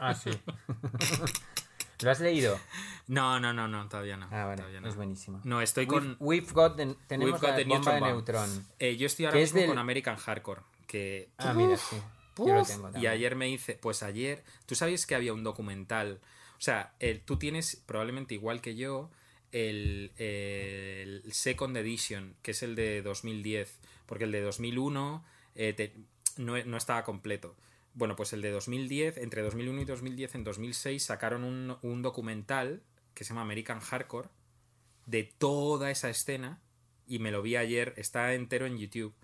Ah, sí. [laughs] ¿Lo has leído? no no no no todavía no Ah, vale, todavía no. es buenísimo. no estoy con We've, we've got the- tenemos We've got la the bomba de neutron. Eh, yo estoy ahora mismo del- con American Hardcore que Ah, mira, sí. Yo lo Uf, tengo y ayer me hice, pues ayer, tú sabes que había un documental, o sea, el- tú tienes probablemente igual que yo el, el Second Edition, que es el de 2010, porque el de 2001 eh, te- no, no estaba completo. Bueno, pues el de 2010, entre 2001 y 2010, en 2006 sacaron un, un documental que se llama American Hardcore de toda esa escena y me lo vi ayer, está entero en YouTube.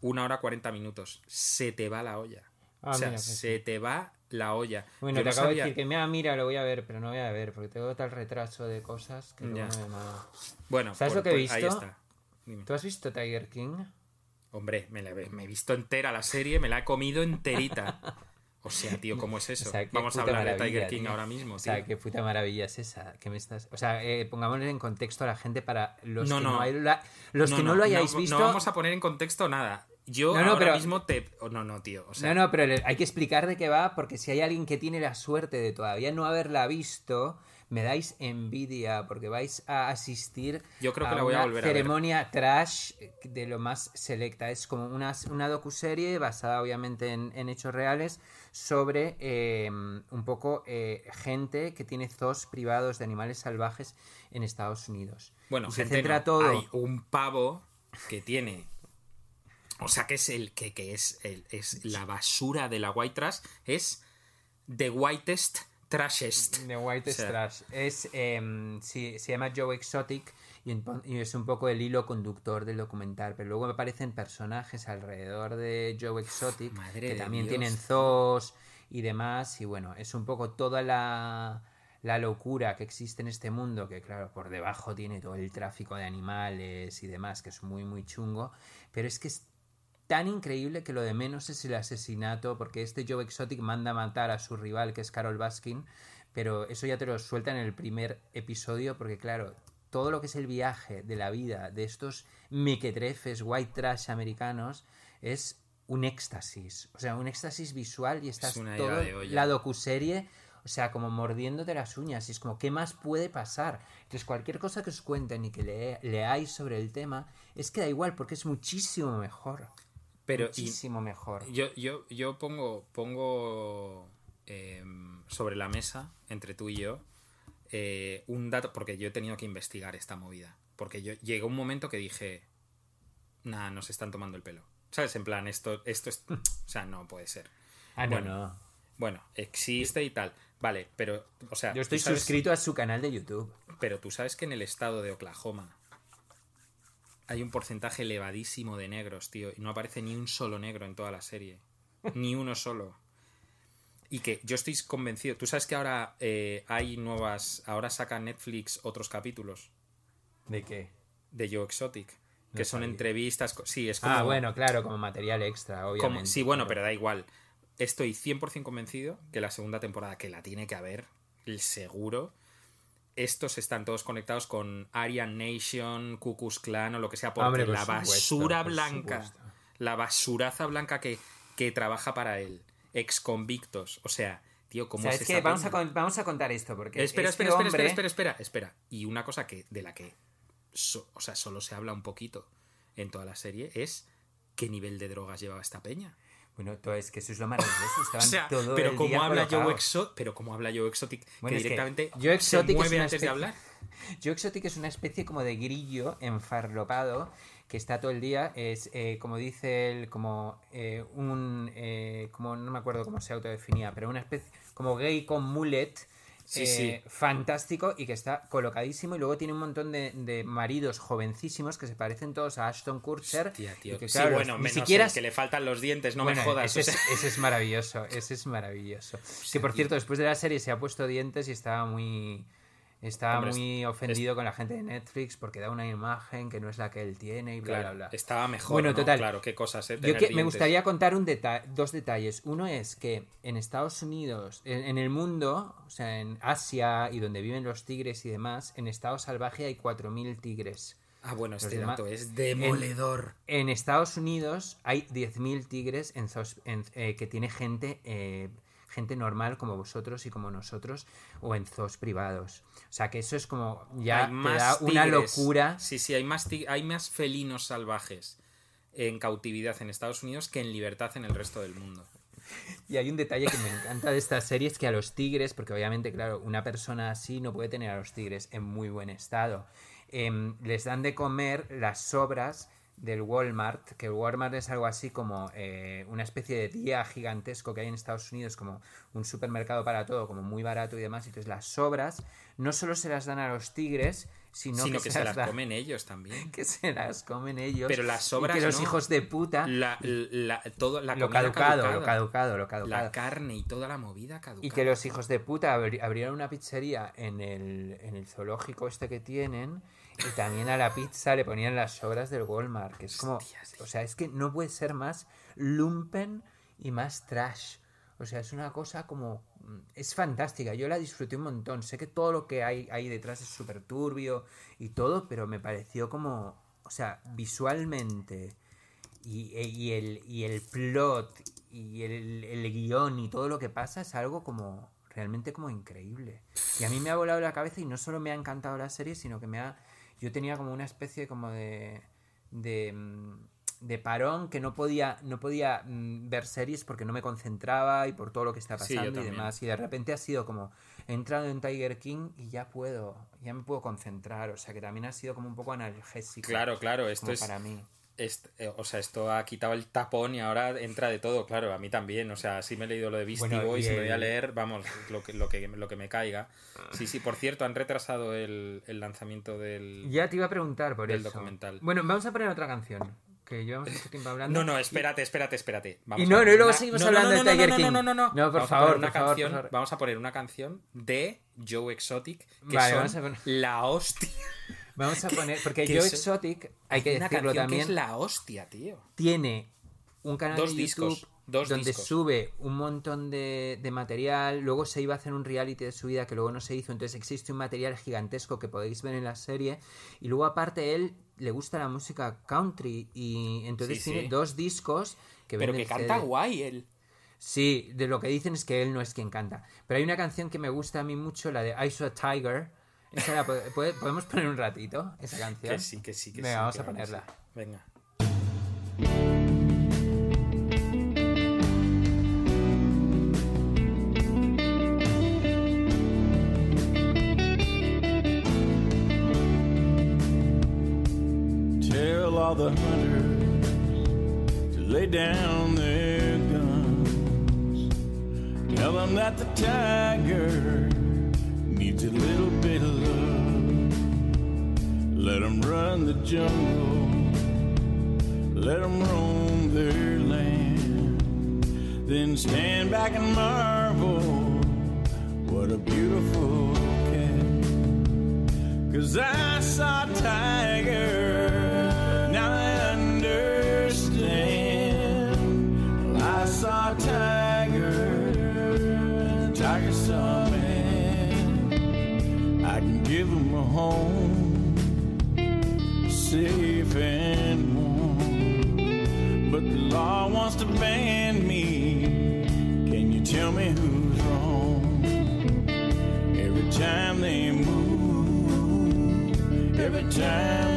Una hora 40 minutos. Se te va la olla. Ah, o sea, mira, pues se te va la olla. Bueno, Yo te no acabo sabía- de decir que mira, mira, lo voy a ver, pero no voy a ver porque tengo tal retraso de cosas que luego no veo nada. Bueno, ¿Sabes lo que he pues ahí visto? está. Dime. ¿Tú has visto Tiger King? Hombre, me, la me he visto entera la serie, me la he comido enterita. [laughs] O sea, tío, ¿cómo es eso? O sea, qué Vamos a hablar de Tiger King tío. ahora mismo, O sea, tío. qué puta maravilla es esa. Que me estás... O sea, eh, pongámosle en contexto a la gente para los No, que no. no, hay la- los que no, lo hayáis no, visto. No vamos a poner en contexto nada. Yo No, no, ahora pero- mismo te... oh, no, no, tío. O sea, no, no, pero hay que explicar de qué va, porque si hay alguien que tiene la suerte de todavía no haberla visto, me dais envidia porque vais a asistir Yo creo que a la voy a una volver a ver. ceremonia trash de lo más selecta. Es como una, una docuserie basada obviamente en, en hechos reales sobre eh, un poco eh, gente que tiene zoos privados de animales salvajes en Estados Unidos. Bueno, Y se centra no. todo. Hay un pavo que tiene. O sea, que es el que, que es, el, es la basura de la white trash. Es the whitest trashest. The White O sea, Trash. Es, em, sí, se llama Joe Exotic y, es un poco el hilo conductor del documental. Pero luego aparecen personajes alrededor de Joe Exotic que también Dios. tienen zoos y demás. Y bueno, es un poco toda la, la locura que existe en este mundo, que claro, por debajo tiene todo el tráfico de animales y demás, que es muy, muy chungo. Pero es que es tan increíble que lo de menos es el asesinato, porque este Joe Exotic manda a matar a su rival, que es Carol Baskin, pero eso ya te lo suelta en el primer episodio, porque claro, todo lo que es el viaje de la vida de estos mequetrefes, white trash americanos, es un éxtasis, o sea, un éxtasis visual y estás una todo la docuserie, o sea, como mordiéndote las uñas, y es como, ¿qué más puede pasar? Entonces, cualquier cosa que os cuenten y que le- leáis sobre el tema, es que da igual, porque es muchísimo mejor. Pero muchísimo mejor. yo, yo, yo pongo, pongo em, sobre la mesa, entre tú y yo, eh, un dato, porque yo he tenido que investigar esta movida. Porque yo llegó un momento que dije, nah, nos están tomando el pelo. ¿Sabes? En plan, esto, esto es. O sea, no puede ser. Ah, no, bueno, no. Bueno, existe y tal. Vale, pero. O sea, Yo estoy sabes- suscrito a su canal de YouTube. Pero tú sabes que en el estado de Oklahoma hay un porcentaje elevadísimo de negros, tío, y no aparece ni un solo negro en toda la serie. [laughs] Ni uno solo. Y que yo estoy convencido. Tú sabes que ahora eh, hay nuevas. Ahora saca Netflix otros capítulos ¿De qué? de Joe Exotic. Que son sabía. entrevistas. Sí, es como. Ah, bueno, claro, como material extra, obviamente. como- sí, bueno, claro. pero da igual. Estoy 100% convencido que la segunda temporada, que la tiene que haber, el seguro, estos están todos conectados con Aryan Nation, Ku Klux Klan o lo que sea, porque Hombre, por la supuesto, basura blanca, supuesto. la basuraza blanca que, que trabaja para él, ex convictos, o sea, tío, ¿cómo ¿Sabes es qué? esa Vamos a, vamos a contar esto, porque. Espera, este espera, espera, hombre- espera, espera, espera, espera. Y una cosa que de la que so- o sea, solo se habla un poquito en toda la serie es qué nivel de drogas llevaba esta peña. Bueno, todo es que eso es lo [laughs] maravilloso. O Estaban sea, todo pero el como día habla Joe. Exotic, pero como habla Joe Exotic, Bueno, que es que directamente Joe Exotic se es mueve una antes de especie- hablar. [laughs] Joe Exotic es una especie como de grillo enfarlopado que está todo el día, es eh, como dice él, como eh, un, eh, como no me acuerdo cómo se autodefinía, pero una especie, como gay con mullet, Sí, eh, sí. fantástico y que está colocadísimo y luego tiene un montón de, de maridos jovencísimos que se parecen todos a Ashton Kutcher. Tío. que, sí, claro, los- bueno, ni menos siquiera el que le faltan los dientes, no bueno, me jodas. Ese, o sea. es, ese es maravilloso, ese es maravilloso. que por cierto, después de la serie se ha puesto dientes y estaba muy. Estaba Hombre, muy ofendido con la gente de Netflix porque da una imagen que no es la que él tiene y bla, Claro, bla, bla. estaba mejor. Bueno, ¿no? total. Claro, qué cosas, ¿eh? Yo que- me gustaría contar un deta- dos detalles. Uno es que en Estados Unidos, en, en el mundo, o sea, en Asia y donde viven los tigres y demás, en estado salvaje hay 4.000 tigres. Ah, bueno, este dato es demoledor. En Estados Unidos hay 10.000 tigres en- eh, que tiene gente, eh, gente normal como vosotros y como nosotros o en zoos privados. O sea que eso es como ya hay te más da una tigres. locura. Sí, sí, hay más, hay más felinos salvajes en cautividad en Estados Unidos que en libertad en el resto del mundo. Y hay un detalle que me encanta de esta serie es que a los tigres, porque obviamente, claro, una persona así no puede tener a los tigres en muy buen estado, em, les dan de comer las sobras del Walmart, que el Walmart es algo así como eh, una especie de día gigantesco que hay en Estados Unidos, como un supermercado para todo, como muy barato y demás. Entonces las sobras no solo se las dan a los tigres, sino, sino que, que se las comen ellos también. [laughs] que se las comen ellos. Pero las sobras y que los no. hijos de puta... La, la, todo, la lo caducado, caducada. lo caducado, lo caducado. La carne y toda la movida caducada. Y que los hijos de puta abri- abrieron una pizzería en el, en el zoológico este que tienen y también a la pizza le ponían las sobras del Walmart, que es como... Hostias. O sea, es que no puede ser más lumpen y más trash. O sea, es una cosa como... mm, Es fantástica, yo la disfruté un montón. Sé que todo lo que hay ahí detrás es súper turbio y todo, pero me pareció como... O sea, visualmente y, e- y el, y el plot y el, el guion y todo lo que pasa es algo como realmente como increíble. Y a mí me ha volado la cabeza y no solo me ha encantado la serie, sino que me ha... Yo tenía como una especie como de... de mm, de parón que no podía no podía mm, ver series porque no me concentraba y por todo lo que está Sí, pasando y también. demás. Y de repente ha sido como he entrado en Tiger King y ya puedo ya me puedo concentrar. O sea que también ha sido como un poco analgésico Claro, claro, esto es... para mí est- eh, o sea, esto ha quitado el tapón y ahora entra de todo, claro, a mí también. O sea, si me he leído lo de Beastie Bueno, Boys me voy a leer, vamos, lo que, lo que, lo que me caiga. Sí, sí, por cierto, han retrasado el, el lanzamiento del... ya te iba a preguntar por Del eso documental. bueno vamos a poner otra canción que llevamos mucho tiempo hablando No, no, espérate, espérate, espérate. Vamos Y no, no, y luego una- seguimos no, no, hablando no, de no, Tiger no, King. No, no, no, no. No, por Vamos favor, una por favor, canción, por favor. Vamos a poner una canción de Joe Exotic, que Vale, son a poner- la hostia. [laughs] vamos a poner porque que Joe es- Exotic hay que una decirlo canción también que es la hostia, tío. tiene un canal Dos de YouTube discos, dos donde discos. sube un montón de, de material. Luego se iba a hacer un reality de su vida que luego no se hizo. Entonces existe un material gigantesco que podéis ver en la serie. Y luego aparte él le gusta la música country y entonces Sí, tiene sí. dos discos que Pero que canta CD. guay él. Sí, de lo que dicen es que él no es quien canta. Pero hay una canción que me gusta a mí mucho, la de I Saw a Tiger. Esa la po- ¿puede- ¿Podemos poner un ratito esa canción? Que sí, que sí, que Venga, sí. vamos a ponerla. sí. Venga. Tell all the hunters to lay down their guns. Tell them that the tiger needs a little bit of love. Let them run the jungle. Let them roam their land. Then stand back and marvel. What a beautiful cat. Cause I saw a tiger, now I understand. Well, I saw a tiger, give him a home, safe and warm. But the law wants to ban me. Can you tell me who's wrong? Every time they move, every time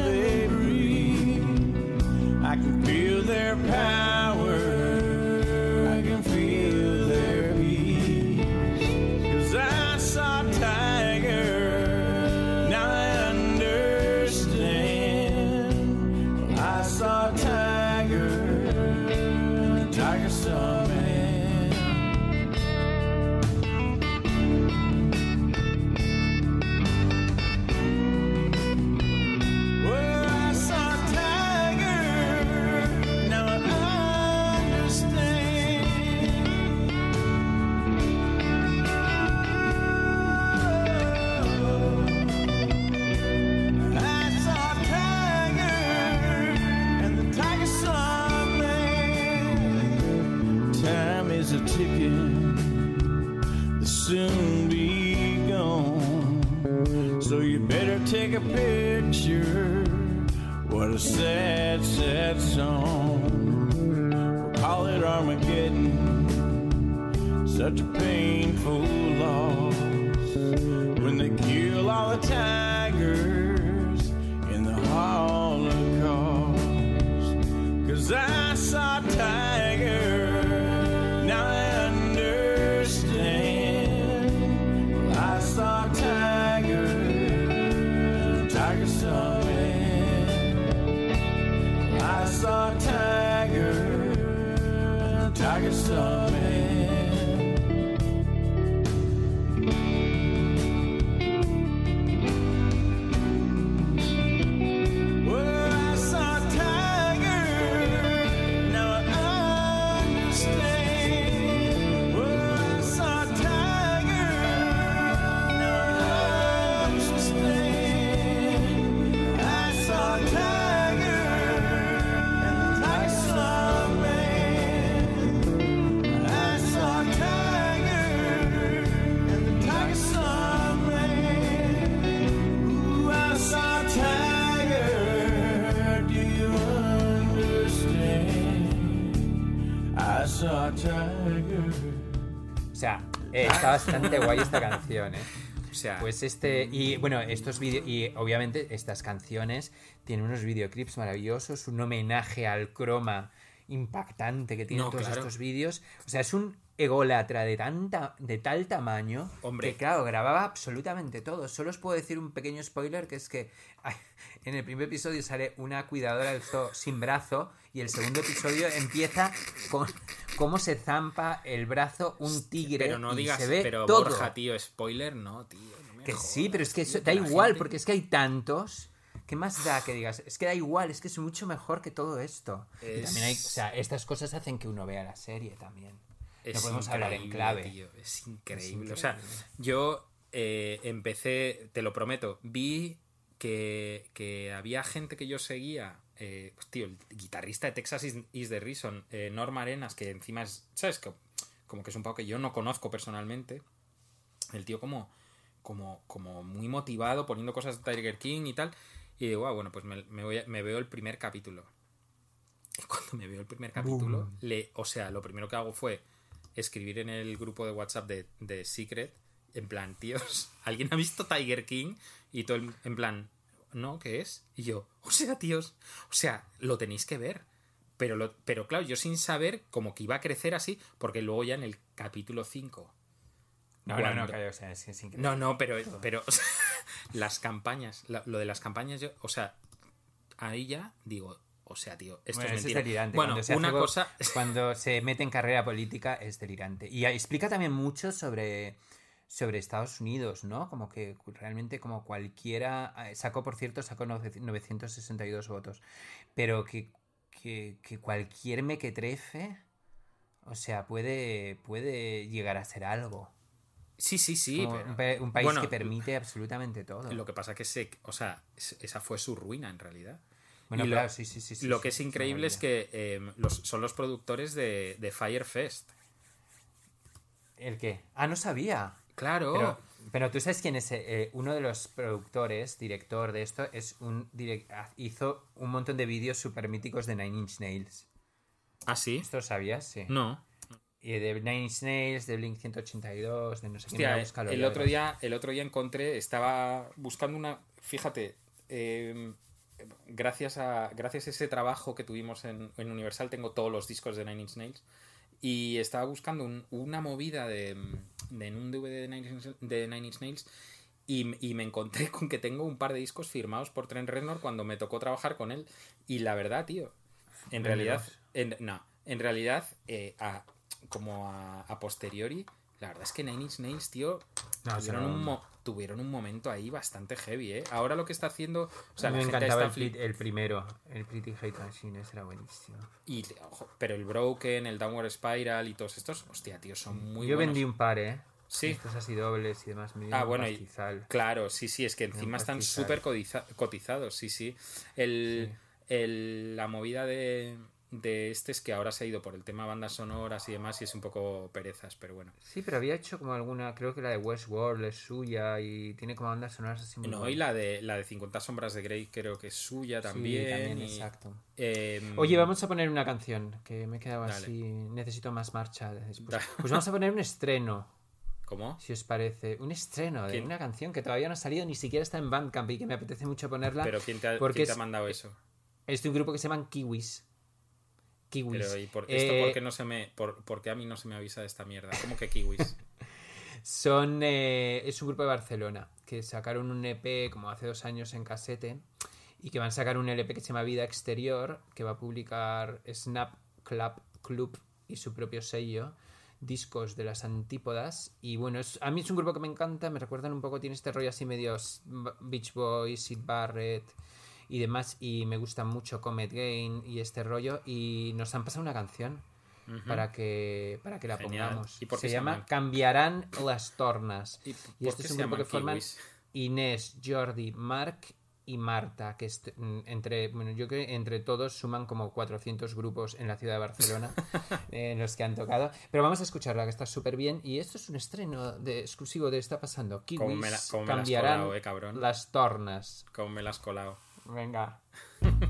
bastante guay esta canción, ¿eh? O sea, Pues este, y bueno, estos vídeos, y obviamente estas canciones tienen unos videoclips maravillosos, un homenaje al croma impactante que tienen No, todos claro. estos vídeos. O sea, es un ególatra de tanta, de tal tamaño Hombre. que claro, grababa absolutamente todo. Solo os puedo decir un pequeño spoiler que es que en el primer episodio sale una cuidadora del zoo sin brazo y el segundo episodio empieza con cómo se zampa el brazo un tigre pero no y digas, se ve pero todo. Borja, tío, spoiler, no, tío. no me Que jodas, sí, pero es que eso da igual, gente- porque es que hay tantos. ¿Qué más da que digas? Es que da igual, es que es mucho mejor que todo esto. Y Es- también hay, o sea, estas cosas hacen que uno vea la serie también. Es no podemos hablar en clave. tío, es increíble. increíble. O sea, yo eh, empecé, te lo prometo, vi que, que había gente que yo seguía. eh, tío, el guitarrista de Texas is, is the Reason, eh, Norma Arenas, que encima es, ¿sabes? Co- Como que es un pavo que yo no conozco personalmente. El tío como, como, como muy motivado, poniendo cosas de Tiger King y tal. Y digo, ah, bueno, pues me, me voy a- me veo el primer capítulo. Y cuando me veo el primer capítulo, le, o sea, lo primero que hago fue escribir en el grupo de WhatsApp de, de Secret, en plan, tíos, [laughs] ¿alguien ha visto Tiger King? Y todo el- en plan, ¿no? ¿Qué es? Y yo, o sea, tíos, o sea, lo tenéis que ver. Pero, lo, pero claro, yo sin saber como que iba a crecer así, porque luego ya en el capítulo 5 No, no, no, Cuando- calla, o sea, es, es increíble. no, no, pero, pero o sea, [laughs] las campañas, lo de las campañas, yo, o sea, ahí ya digo, o sea, tío, esto Bueno, es eso mentira. es delirante. Bueno, cuando se una cosa, [laughs] Cuando se mete en carrera política es delirante. Y explica también mucho sobre, sobre Estados Unidos, ¿no? Como que realmente como cualquiera... eh, Sacó, por cierto, sacó 962 votos. Pero que, que, que cualquier mequetrefe... O sea, puede, puede llegar a ser algo. Sí, sí, sí, pero- un, pa- un país bueno, que permite absolutamente todo. Lo que pasa que se, o sea, es- esa fue su ruina en realidad. Bueno, lo- claro, sí, sí, sí. Lo sí, que es increíble es que eh, los, son los productores de, de Fire Fest. ¿El qué? Ah, no sabía. Claro. Pero, pero tú sabes quién es eh, uno de los productores, director de esto, es un hizo un montón de vídeos super míticos de Nine Inch Nails. ¿Ah, sí? ¿Esto lo sabías? Sí. No. Y de Nine Inch Nails, de Blink 182, de no sé qué. Hostia, búscalo, el otro día, el otro día encontré, estaba buscando una, fíjate, eh, gracias a gracias a ese trabajo que tuvimos en, en Universal tengo todos los discos de Nine Inch Nails y estaba buscando un- una movida de, de- en un DVD de Nine Inch, de Nine Inch Nails y, y me encontré con que tengo un par de discos firmados por Trent Reznor cuando me tocó trabajar con él y la verdad, tío, en realidad, en, no, en realidad, eh, a- como a, a posteriori, la verdad es que Nine Inch Nails, tío, No, tuvieron, no- un tuvieron un momento ahí bastante heavy, ¿eh? Ahora lo que está haciendo, o sea, me encantaba está el, primero, el Pretty Hate Machine, ese era buenísimo. y, ojo, pero el Broken, el Downward Spiral y todos estos, hostia, tío, son muy Yo buenos. vendí un par, ¿eh? Sí. Estos así dobles y demás. Ah, bueno, y-. Claro, sí, sí, es que encima están súper cotizados, sí, sí. El, el- la movida de, de este es que ahora se ha ido por el tema bandas sonoras y demás y es un poco perezas, pero bueno. Sí, pero había hecho como alguna, creo que la de Westworld es suya y tiene como bandas sonoras así muy No, y la de, la de 50 sombras de Grey creo que es suya Sí, también. también, y, exacto. em, Oye, vamos a poner una canción que me he quedado Dale. así. Necesito más marcha después. Pues vamos a poner un estreno, ¿Cómo? si os parece. Un estreno de ¿Quién? una canción que todavía no ha salido, ni siquiera está en Bandcamp y que me apetece mucho ponerla. ¿Pero quién te ha, porque quién te ha es- mandado eso? Es de un grupo que se llaman Kiwis. Kiwis. Pero, ¿y por, esto Eh, por qué no se me, por, por qué a mí no se me avisa de esta mierda? ¿Cómo que kiwis? [laughs] Son. eh, es un grupo de Barcelona que sacaron un EP como hace dos años en casete y que van a sacar un LP que se llama Vida Exterior que va a publicar Snap Club Club y su propio sello discos de las antípodas y bueno es, a mí es un grupo que me encanta me recuerdan un poco tiene este rollo así medio Beach Boys Sid Barrett y demás y me gusta mucho Comet Gain y este rollo y nos han pasado una canción para que para que la Genial. pongamos ¿Y por qué se se llama? Cambiarán las tornas ¿Y, y este es un grupo que forman kiwis? Inés, Jordi, Marc y Marta, que mm, entre, bueno, yo creo que entre todos suman como 400 grupos en la ciudad de Barcelona [laughs] eh, en los que han tocado. Pero vamos a escucharla, que está súper bien. Y esto es un estreno de, exclusivo de Está Pasando. Kiwis Cómo me la- me has cambiarán colado, eh, cabrón. las tornas. ¿Cómo me la has colado? Venga. [laughs]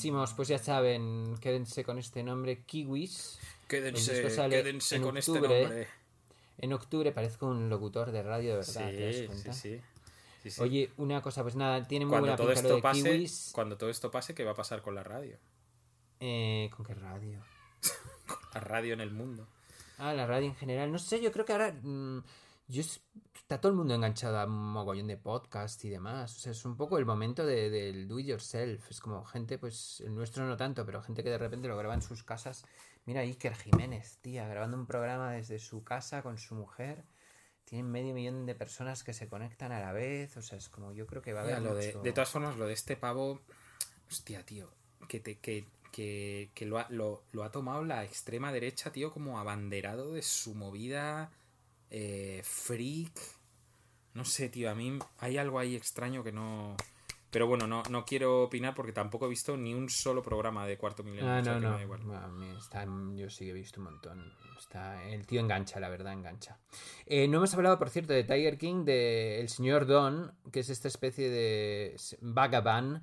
buenísimos, pues ya saben, quédense con este nombre, Kiwis. Quédense, quédense en con este octubre. nombre. En octubre parezco un locutor de radio, de verdad, ¿te das Sí, cuenta? sí, sí. Sí, sí. Oye, una cosa, pues nada, tiene muy cuando buena todo pinta lo esto de pase, Kiwis. cuando todo esto pase, ¿qué va a pasar con la radio? Eh, ¿Con qué radio? [laughs] La radio en el mundo. Ah, la radio en general. No sé, yo creo que ahora. mm, yo está todo el mundo enganchado a un mogollón de podcast y demás. O sea, es un poco el momento de- del do it yourself. Es como gente, pues el nuestro no tanto, pero gente que de repente lo graba en sus casas. Mira, Iker Jiménez, tía, grabando un programa desde su casa con su mujer. Tienen medio millón de personas que se conectan a la vez. O sea, es como yo creo que va a haber. Mira, de, de todas formas, lo de este pavo. Hostia, tío. Que, te, que, que, que lo, ha, lo, lo ha tomado la extrema derecha, tío, como abanderado de su movida eh, freak. No sé, tío. A mí hay algo ahí extraño que no. Pero bueno, no, no quiero opinar porque tampoco he visto ni un solo programa de Cuarto Milenio. Ah, no, me no. da igual. A mí está- yo sí que he visto un montón. Está, el tío engancha, la verdad, engancha. Eh, no hemos hablado, por cierto, de Tiger King, de el señor Don, que es esta especie de vagabond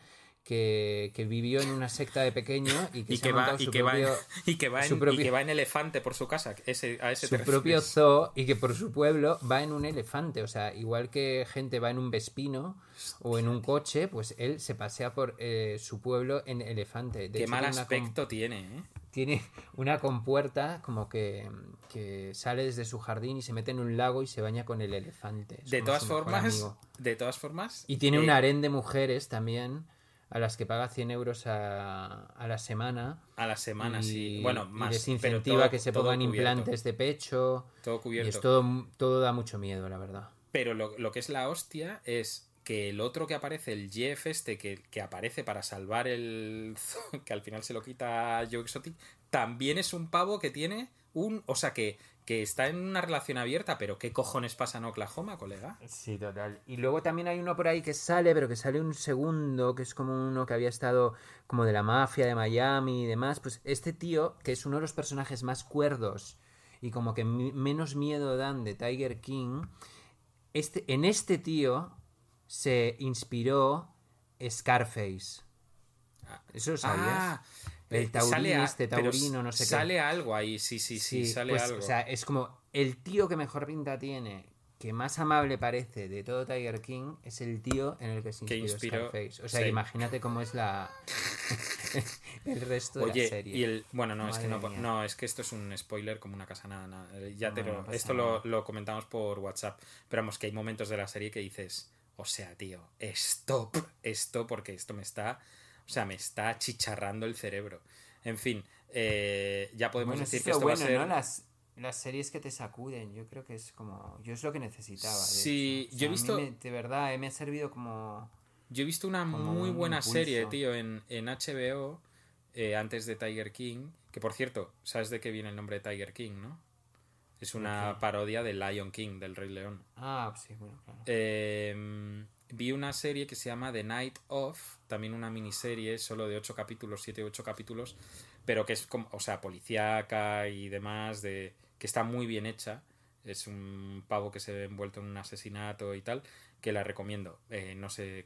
que, que vivió en una secta de pequeño y que Y se que, ha va, montado y, su que va en, propio, [laughs] y, que va en, y que va en elefante por su casa. Ese, a ese su propio zoo y que por su pueblo va en un elefante. O sea, igual que gente va en un vespino o en un coche, pues él se pasea por eh, su pueblo en elefante. De Qué hecho, mal aspecto tiene, ¿eh? tiene una compuerta como que, que sale desde su jardín y se mete en un lago y se baña con el elefante. De todas formas, de todas formas. Y tiene eh, un harén de mujeres también a las que paga 100 euros a, a la semana. a la semana, y, sí. Bueno, y más. desincentiva pero todo- que se pongan implantes de pecho. Todo Y cubierto. es todo, todo da mucho miedo, la verdad. Pero lo, lo que es la hostia es que el otro que aparece, el Jeff este, que, que aparece para salvar el... [laughs] que al final se lo quita Joe Exotic, también es un pavo que tiene un... O sea, que, que está en una relación abierta, pero ¿qué cojones pasa en Oklahoma, colega? Sí, total. Y luego también hay uno por ahí que sale, pero que sale un segundo, que es como uno que había estado como de la mafia de Miami y demás. Pues este tío, que es uno de los personajes más cuerdos y como que menos miedo dan de Tiger King, este, en este tío se inspiró Scarface. ¿Eso lo sabías? Ah, El taurino sale a- este, taurino, no sé qué. Sale algo ahí, sí, sí, sí, sale pues, algo. O sea, es como el tío que mejor pinta tiene, que más amable parece de todo Tiger King, es el tío en el que se Que inspiró, inspiró- Scarface. O sea, sí. imagínate cómo es la [laughs] el resto de la serie. y el. Bueno, no, es que no, no, es que esto es un spoiler como una casa nada. nada. Eh, Ya te lo- no pasa esto lo, lo comentamos por WhatsApp. Pero vamos, que hay momentos de la serie que dices, o sea, tío, stop, esto, porque esto me está. O sea, me está chicharrando el cerebro. En fin, eh, ya podemos Bueno, decir que esto va a ser. ¿no? Las, las series que te sacuden, yo creo que es como... Yo es lo que necesitaba. Sí. O yo he visto- me- de verdad, eh, me ha servido como... Yo he visto una muy un buena impulso. serie, tío, en, en HBO, eh, antes de Tiger King. Que por cierto, ¿sabes de qué viene el nombre de Tiger King, no? Es una parodia de Lion King, del Rey León. Ah, sí, bueno, claro. Eh, vi una serie que se llama The Night Of, también una miniserie, solo de 8 capítulos, 7 8 capítulos, pero que es como, o sea, policíaca y demás, de que está muy bien hecha. Es un pavo que se ve envuelto en un asesinato y tal, que la recomiendo. Eh, no sé,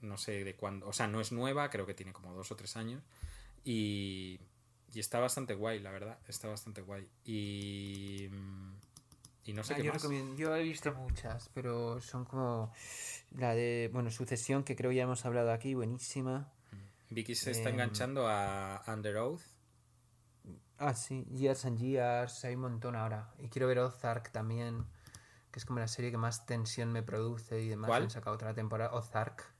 no sé de cuándo, o sea, no es nueva, creo que tiene como dos o tres años y, y está bastante guay, la verdad, está bastante guay. Y, y no sé Ah, qué yo, más. recomiendo- yo he visto muchas, pero son como la de, bueno, Sucesión, que creo ya hemos hablado aquí, buenísima. Vicky se está Em, enganchando a Under Oath. Ah, sí, Years and Years, hay un montón ahora. Y quiero ver Ozark también, que es como la serie que más tensión me produce y demás. ¿Cuál? Han sacado otra temporada, Ozark.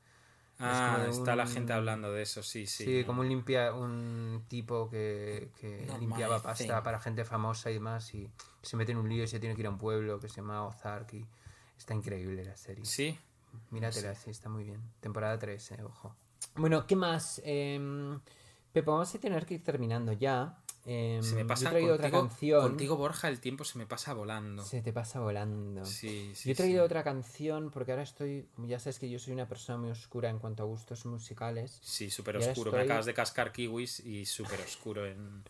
Ah, está la gente hablando de eso, sí, sí. Sí, ¿no? como un limpia un tipo que, limpiaba pasta thing. para gente famosa y demás y se mete en un lío y se tiene que ir a un pueblo que se llama Ozark y está increíble la serie. Sí, Míratela, sí, está muy bien. Temporada 3, eh, ojo. Bueno, ¿qué más? Em, Pepo, vamos a tener que ir terminando ya. Em, se me yo pasa he traído contigo, otra canción. contigo, Borja, el tiempo se me pasa volando. Se te pasa volando. Sí, sí, yo he traído sí. otra canción porque ahora estoy, como ya sabes que yo soy una persona muy oscura en cuanto a gustos musicales. Sí, súper oscuro. Me acabas de cascar kiwis y súper oscuro en,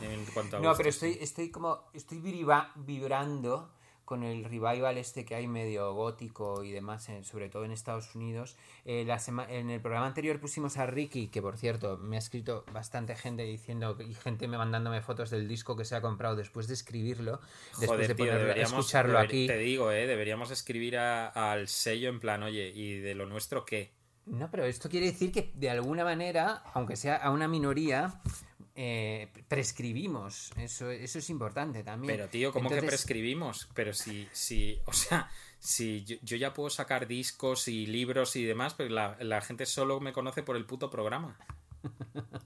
en cuanto a [laughs] No, pero estoy, estoy como, estoy vibra- vibrando con el revival este que hay medio gótico y demás, en- sobre todo en Estados Unidos. Eh, la en el programa anterior pusimos a Ricky, que por cierto me ha escrito bastante gente diciendo y gente me mandándome fotos del disco que se ha comprado después de escribirlo, después Joder, de tío, ponerlo, escucharlo deber- aquí. Te digo, eh, deberíamos escribir a- al sello en plan, oye, ¿y de lo nuestro qué? No, pero esto quiere decir que de alguna manera, aunque sea a una minoría, eh, prescribimos. Eso, eso es importante también. Pero tío, ¿cómo que prescribimos? Pero si, si, o sea, si yo, yo ya puedo sacar discos y libros y demás, pero la, la gente solo me conoce por el puto programa.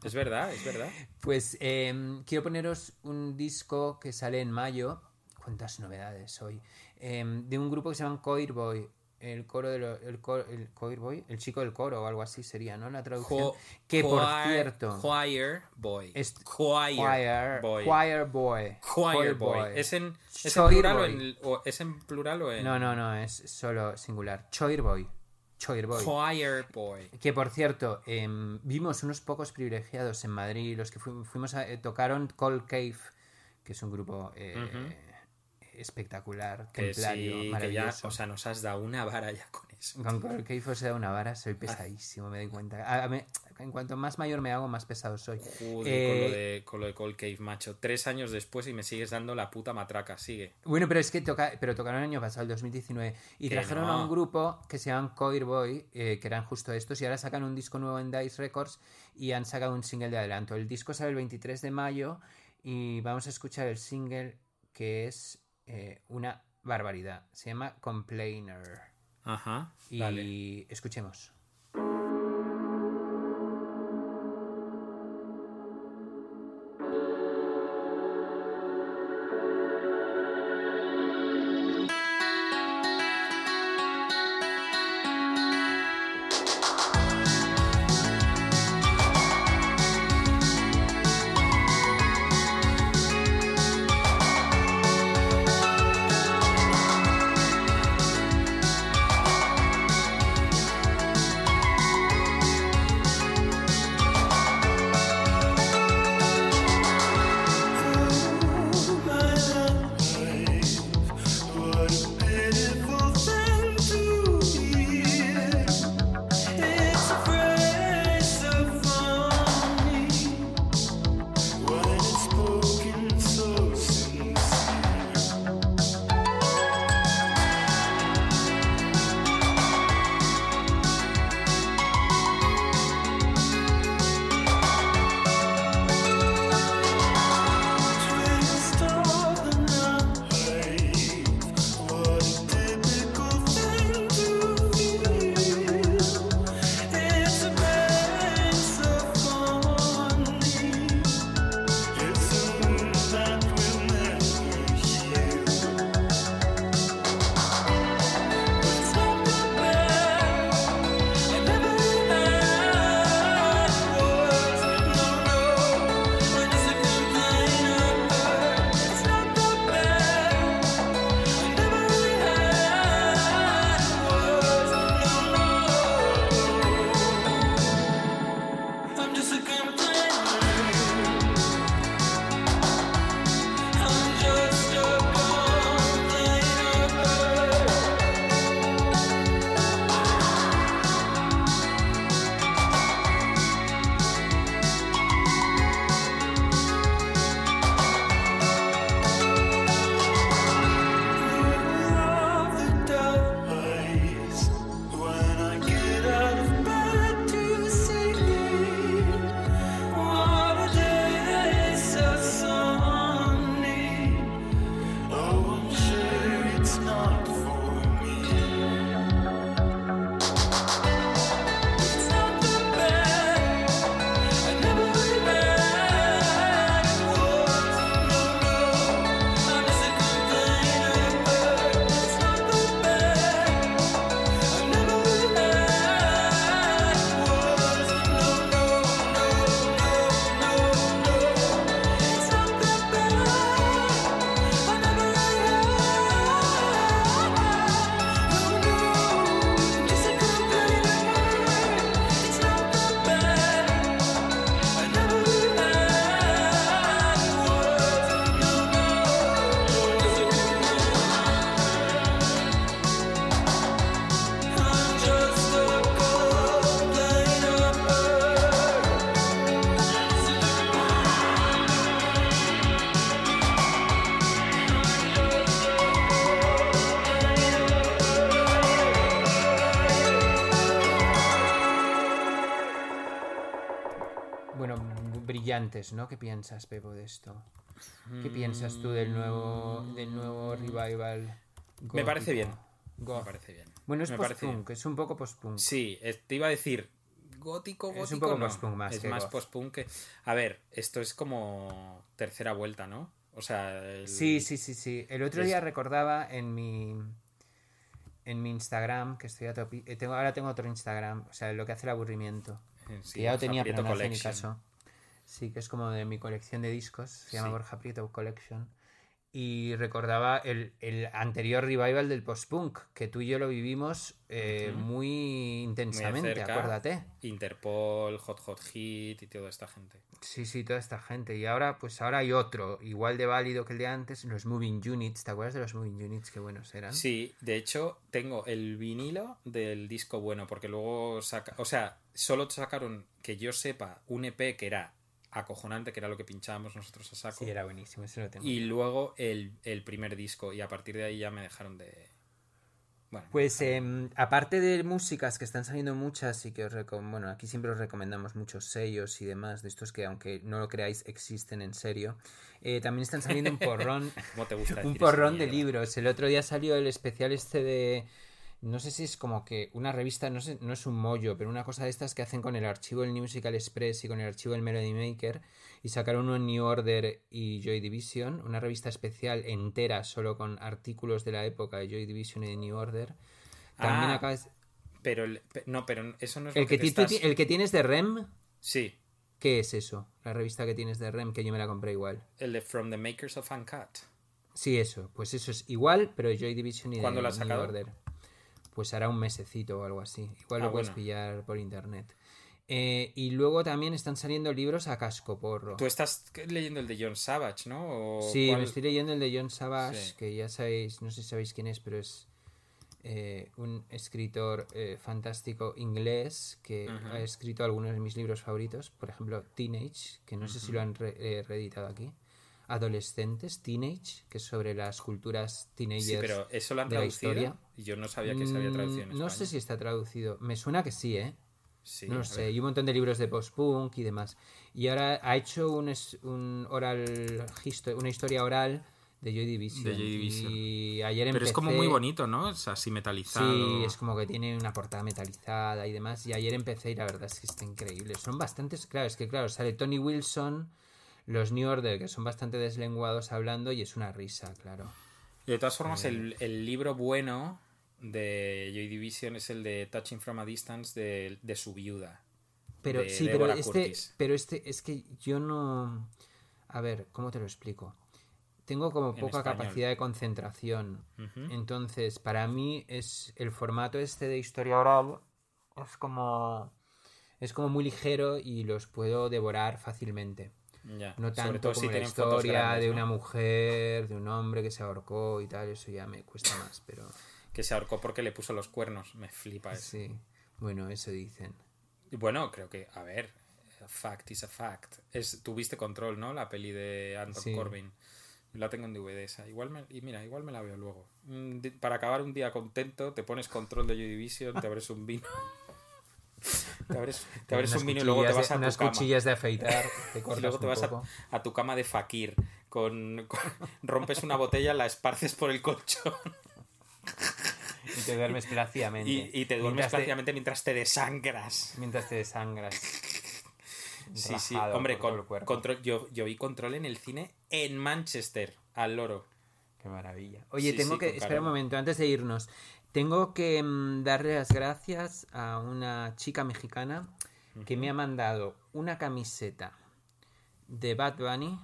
Es verdad, es verdad. Pues eh, quiero poneros un disco que sale en mayo. ¿Cuántas novedades hoy? Eh, de un grupo que se llama Coir Boy. El coro de lo- el, cor- el Coir Boy, el chico del coro o algo así sería, ¿no? La traducción. Jo- que por choir- cierto. Choir Boy. es- choir, Choir Boy. Choir Boy. Choir Boy. ¿Es en, es en Choir plural o Boy. en, o- ¿Es en plural o en...? No, no, no, es solo singular. Choir Boy. Choir Boy. Choir Boy. Que por cierto, em, vimos unos pocos privilegiados en Madrid, los que fu- fuimos a, eh, tocaron Cold Cave, que es un grupo eh, espectacular, Que templario, sí, que ya, maravilloso. o sea, nos has dado una vara ya con eso. Con Cold Cave os he dado una vara, soy pesadísimo, me doy cuenta. A- a me- en cuanto más mayor me hago, más pesado soy. Joder, con, Eh, lo de, con lo de Cold Cave, macho. Tres años después y me sigues dando la puta matraca. Sigue. Bueno, pero es que toca, pero tocaron el año pasado, el 2019, y Que trajeron no. a un grupo que se llaman Coir Boy, eh, que eran justo estos, y ahora sacan un disco nuevo en Dice Records y han sacado un single de adelanto. El disco sale el 23 de mayo y vamos a escuchar el single que es eh, una barbaridad. Se llama Complainer. Ajá. Y Dale. escuchemos. Brillantes, ¿no? ¿Qué piensas, Pepo, de esto? ¿Qué piensas tú del nuevo, del nuevo revival? Me parece bien. Me parece bien. Bueno, es post-punk, es un poco post-punk. Sí, te iba a decir gótico, gótico. Es un poco no. post-punk más Es que más post-punk que. A ver, esto es como tercera vuelta, ¿no? O sea. el- Sí, sí, sí, sí. El otro Es- día recordaba en mi en mi Instagram, que estoy a tope, eh, tengo, ahora tengo otro Instagram, o sea, lo que hace el aburrimiento. eh, sí, que ya lo tenía, pero no hace ni caso. Sí, que es como de mi colección de discos, se llama Sí. Borja Prieto Collection. Y recordaba el, el anterior revival del post-punk, que tú y yo lo vivimos eh, muy intensamente, cerca. acuérdate. Interpol, Hot Hot Hit y toda esta gente. Sí, sí, toda esta gente. Y ahora, pues ahora hay otro, igual de válido que el de antes, los Moving Units. ¿Te acuerdas de los Moving Units? Qué buenos eran. Sí, de hecho, tengo el vinilo del disco bueno, porque luego saca. O sea, solo sacaron, que yo sepa, un EP que era acojonante, que era lo que pinchábamos nosotros a saco. Sí, era buenísimo, ese lo tengo. Y luego el, el primer disco, y a partir de ahí ya me dejaron de. Bueno, Pues em, aparte de músicas que están saliendo muchas y que os recom- bueno, aquí siempre os recomendamos muchos sellos y demás, de estos que aunque no lo creáis existen en serio, eh, también están saliendo un [laughs] porrón, ¿cómo te gusta un porrón de libros. El otro día salió el especial este de, no sé si es como que una revista, no sé, no es un mollo, pero una cosa de estas que hacen con el archivo del Musical Express y con el archivo del Melody Maker y sacaron uno en New Order y Joy Division, una revista especial entera solo con artículos de la época de Joy Division y de New Order. También Ah, acabas... Pero, el- no, pero eso no es El lo que, que, estás- el que tienes de REM, Sí, ¿qué es eso? La revista que tienes de REM, que yo me la compré igual. el de From the Makers of Uncut. Sí, eso. Pues eso es igual, pero de Joy Division y de ¿Cuándo lo has New sacado? Order. Pues hará un mesecito o algo así. Igual Ah, lo puedes bueno. pillar por internet. Eh, y luego también están saliendo libros a cascoporro. Tú estás leyendo el de John Savage, ¿no? ¿O Sí, cuál? me estoy leyendo el de John Savage, Sí. que ya sabéis, no sé si sabéis quién es, pero es eh, un escritor eh, fantástico inglés que ha escrito algunos de mis libros favoritos, por ejemplo Teenage, que no sé si lo han re- eh, reeditado aquí. Adolescentes, Teenage, que es sobre las culturas teenagers. Sí, pero eso lo han de la traducido. historia. Y yo no sabía que se había traducido en Mm, No España. sé si está traducido. Me suena que sí, ¿eh? Sí, no sé. ver. Y un montón de libros de post-punk y demás. Y ahora ha hecho un, es- un oral histo- una historia oral de Joy Division. De Joy Division. Y ayer Pero empecé... es como muy bonito, ¿no? Es así metalizado. Sí, es como que tiene una portada metalizada y demás. Y ayer empecé y la verdad es que está increíble. Son bastantes, claro, es que claro, sale Tony Wilson, los New Order, que son bastante deslenguados hablando y es una risa, claro. Y de todas formas, el, el libro bueno de Joy Division es el de Touching from a Distance de, de su viuda. Pero de sí, pero este, Curtis. pero este es que yo no. A ver, ¿cómo te lo explico? Tengo como poca capacidad de concentración. Entonces, para mí es el formato este de historia oral es como es como muy ligero y los puedo devorar fácilmente. Ya. No Sobre tanto todo si como la historia grandes, de ¿no? una mujer, de un hombre que se ahorcó y tal, eso ya me cuesta más, pero Que se ahorcó porque le puso los cuernos. Me flipa eso. sí. Bueno, eso dicen. Bueno, creo que, a ver, a fact is a fact. Es, tuviste control, ¿no? La peli de Anton Sí. Corbin. La tengo en DVD esa. Igual me, y mira, igual me la veo luego. Mm, Para acabar un día contento, te pones control de Joy Division, te abres un vino. [laughs] te abres, te abres Unas un vino y luego te de- vas a tu unas cama. cuchillas de afeitar, [laughs] te Y luego te un vas a, poco. a tu cama de fakir. Con, con- [laughs] rompes una botella, la esparces por el colchón y te duermes plácidamente. y, y te duermes Mientras te- prácticamente mientras te desangras. Mientras te desangras. Sí, sí, hombre, con- control, yo, yo vi control en el cine en Manchester, al loro. Qué maravilla. Oye, Sí, tengo sí, que. Espera un momento, antes de irnos. Tengo que mm, darle las gracias a una chica mexicana que me ha mandado una camiseta de Bad Bunny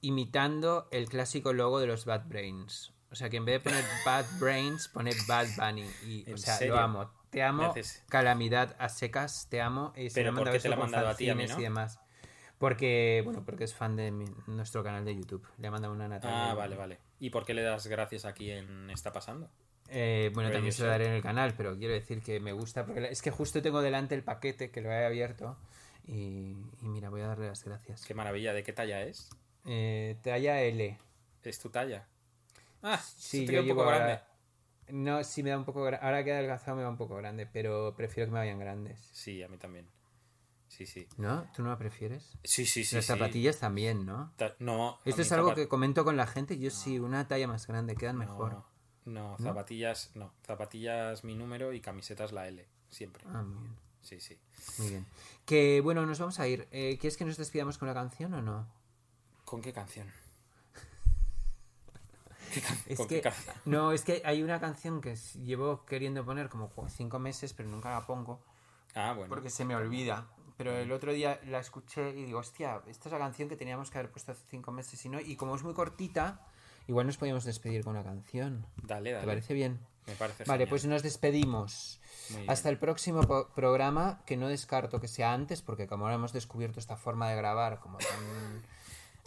imitando el clásico logo de los Bad Brains. O sea, que en vez de poner [laughs] Bad Brains, pone Bad Bunny. Y, o ¿En sea, serio? lo amo. Te amo, calamidad a secas, te amo. Y Pero ¿por qué te la ha mandado a ti, a mí, fanzines no? y demás. Porque, bueno, porque es fan de mi- nuestro canal de YouTube. Le ha mandado una Natalia. Ah, vale, vale. ¿Y por qué le das gracias aquí en Está Pasando? Eh, bueno, también se lo daré en el canal, pero quiero decir que me gusta porque es que justo tengo delante el paquete que lo he abierto y, y mira, voy a darle las gracias. Qué maravilla, ¿de qué talla es? Eh, talla L. ¿Es tu talla? Ah, Sí, yo un llevo poco ahora- grande. No, sí me da un poco gra- ahora que he adelgazado me da un poco grande, pero prefiero que me vayan grandes. Sí, a mí también. Sí, sí. ¿No? ¿Tú no la prefieres? Sí, sí, sí. Las sí. zapatillas también, ¿no? Ta- No. Esto es algo zapat- que comento con la gente. Yo sí, una talla más grande, quedan mejor. No, zapatillas, no. Zapatillas mi número y camisetas la L, siempre. Ah, muy bien. Sí, sí. Muy bien. Que bueno, nos vamos a ir. Eh, ¿Quieres que nos despidamos con la canción o no? ¿Con qué canción? [laughs] ¿Qué can- Es ¿Con que, qué canción? [laughs] no, es que hay una canción que llevo queriendo poner como cinco meses, pero nunca la pongo Ah, bueno. porque se me olvida. Pero el otro día la escuché y digo, hostia, esta es la canción que teníamos que haber puesto hace cinco meses y no. Y como es muy cortita, igual nos podíamos despedir con una canción. Dale, ¿Te dale. parece bien? Me parece Vale, genial. pues nos despedimos. Hasta el próximo programa, que no descarto que sea antes, porque como ahora hemos descubierto esta forma de grabar como tan,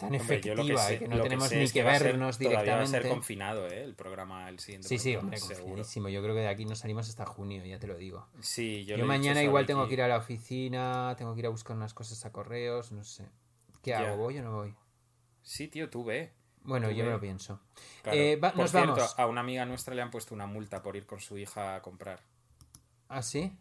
[laughs] Hombre, efectiva sé- y que no tenemos ni es que, va a ser- vernos Todavía va a directamente. ser confinado, ¿eh? El programa, el siguiente Sí, sí, hombre, seguro. Yo creo que de aquí no salimos hasta junio, ya te lo digo. Sí, yo, Yo, mañana igual tengo que ir a la oficina, tengo que ir a buscar unas cosas a correos, no sé. ¿Qué Ya. hago? ¿Voy o no voy? Sí, tío, tú ve. Bueno, yo me lo pienso. Claro. Eh, va- Por nos cierto, vamos. a una amiga nuestra le han puesto una multa por ir con su hija a comprar. ¿Ah, sí?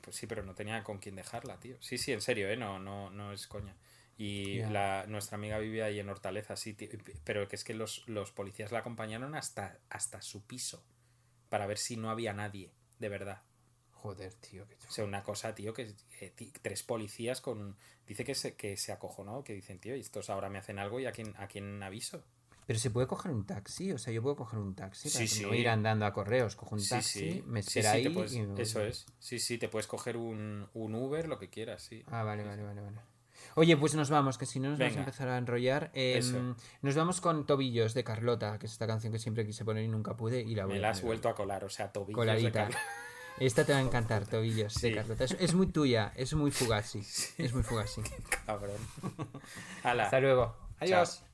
Pues sí, pero no tenía con quién dejarla, tío. Sí, sí, en serio, ¿eh? No, no, no es coña. Y la, nuestra amiga vive ahí en Hortaleza, sí, tío. Pero que es que los, los policías la acompañaron hasta, hasta su piso para ver si no había nadie, de verdad. Joder, tío. qué O sea, una cosa, tío, que eh, tres policías con... Dice que se, que se acojonó, que dicen, tío, estos ahora me hacen algo y a quién, a quién aviso. Pero se puede coger un taxi, o sea, yo puedo coger un taxi para Sí, que no sí. ir andando a correos, cojo un taxi, sí. me Sí, espera sí, ahí puedes- y Eso es. Sí, sí, te puedes coger un, un Uber, lo que quieras, sí. Ah, vale, vale, vale, vale. Oye, pues nos vamos, que si no nos vamos a empezar a enrollar. Eh, Eso. nos vamos con Tobillos de Carlota, que es esta canción que siempre quise poner y nunca pude y la voy Me la has vuelto a colar, o sea, tobillos de coladita. Carlos. [laughs] Esta te va a encantar, Tobillos de. Carlota. Es, es muy tuya, es muy fugazi. [laughs] Es muy fugazi. [laughs] Cabrón. Hala. Hasta luego. Adiós.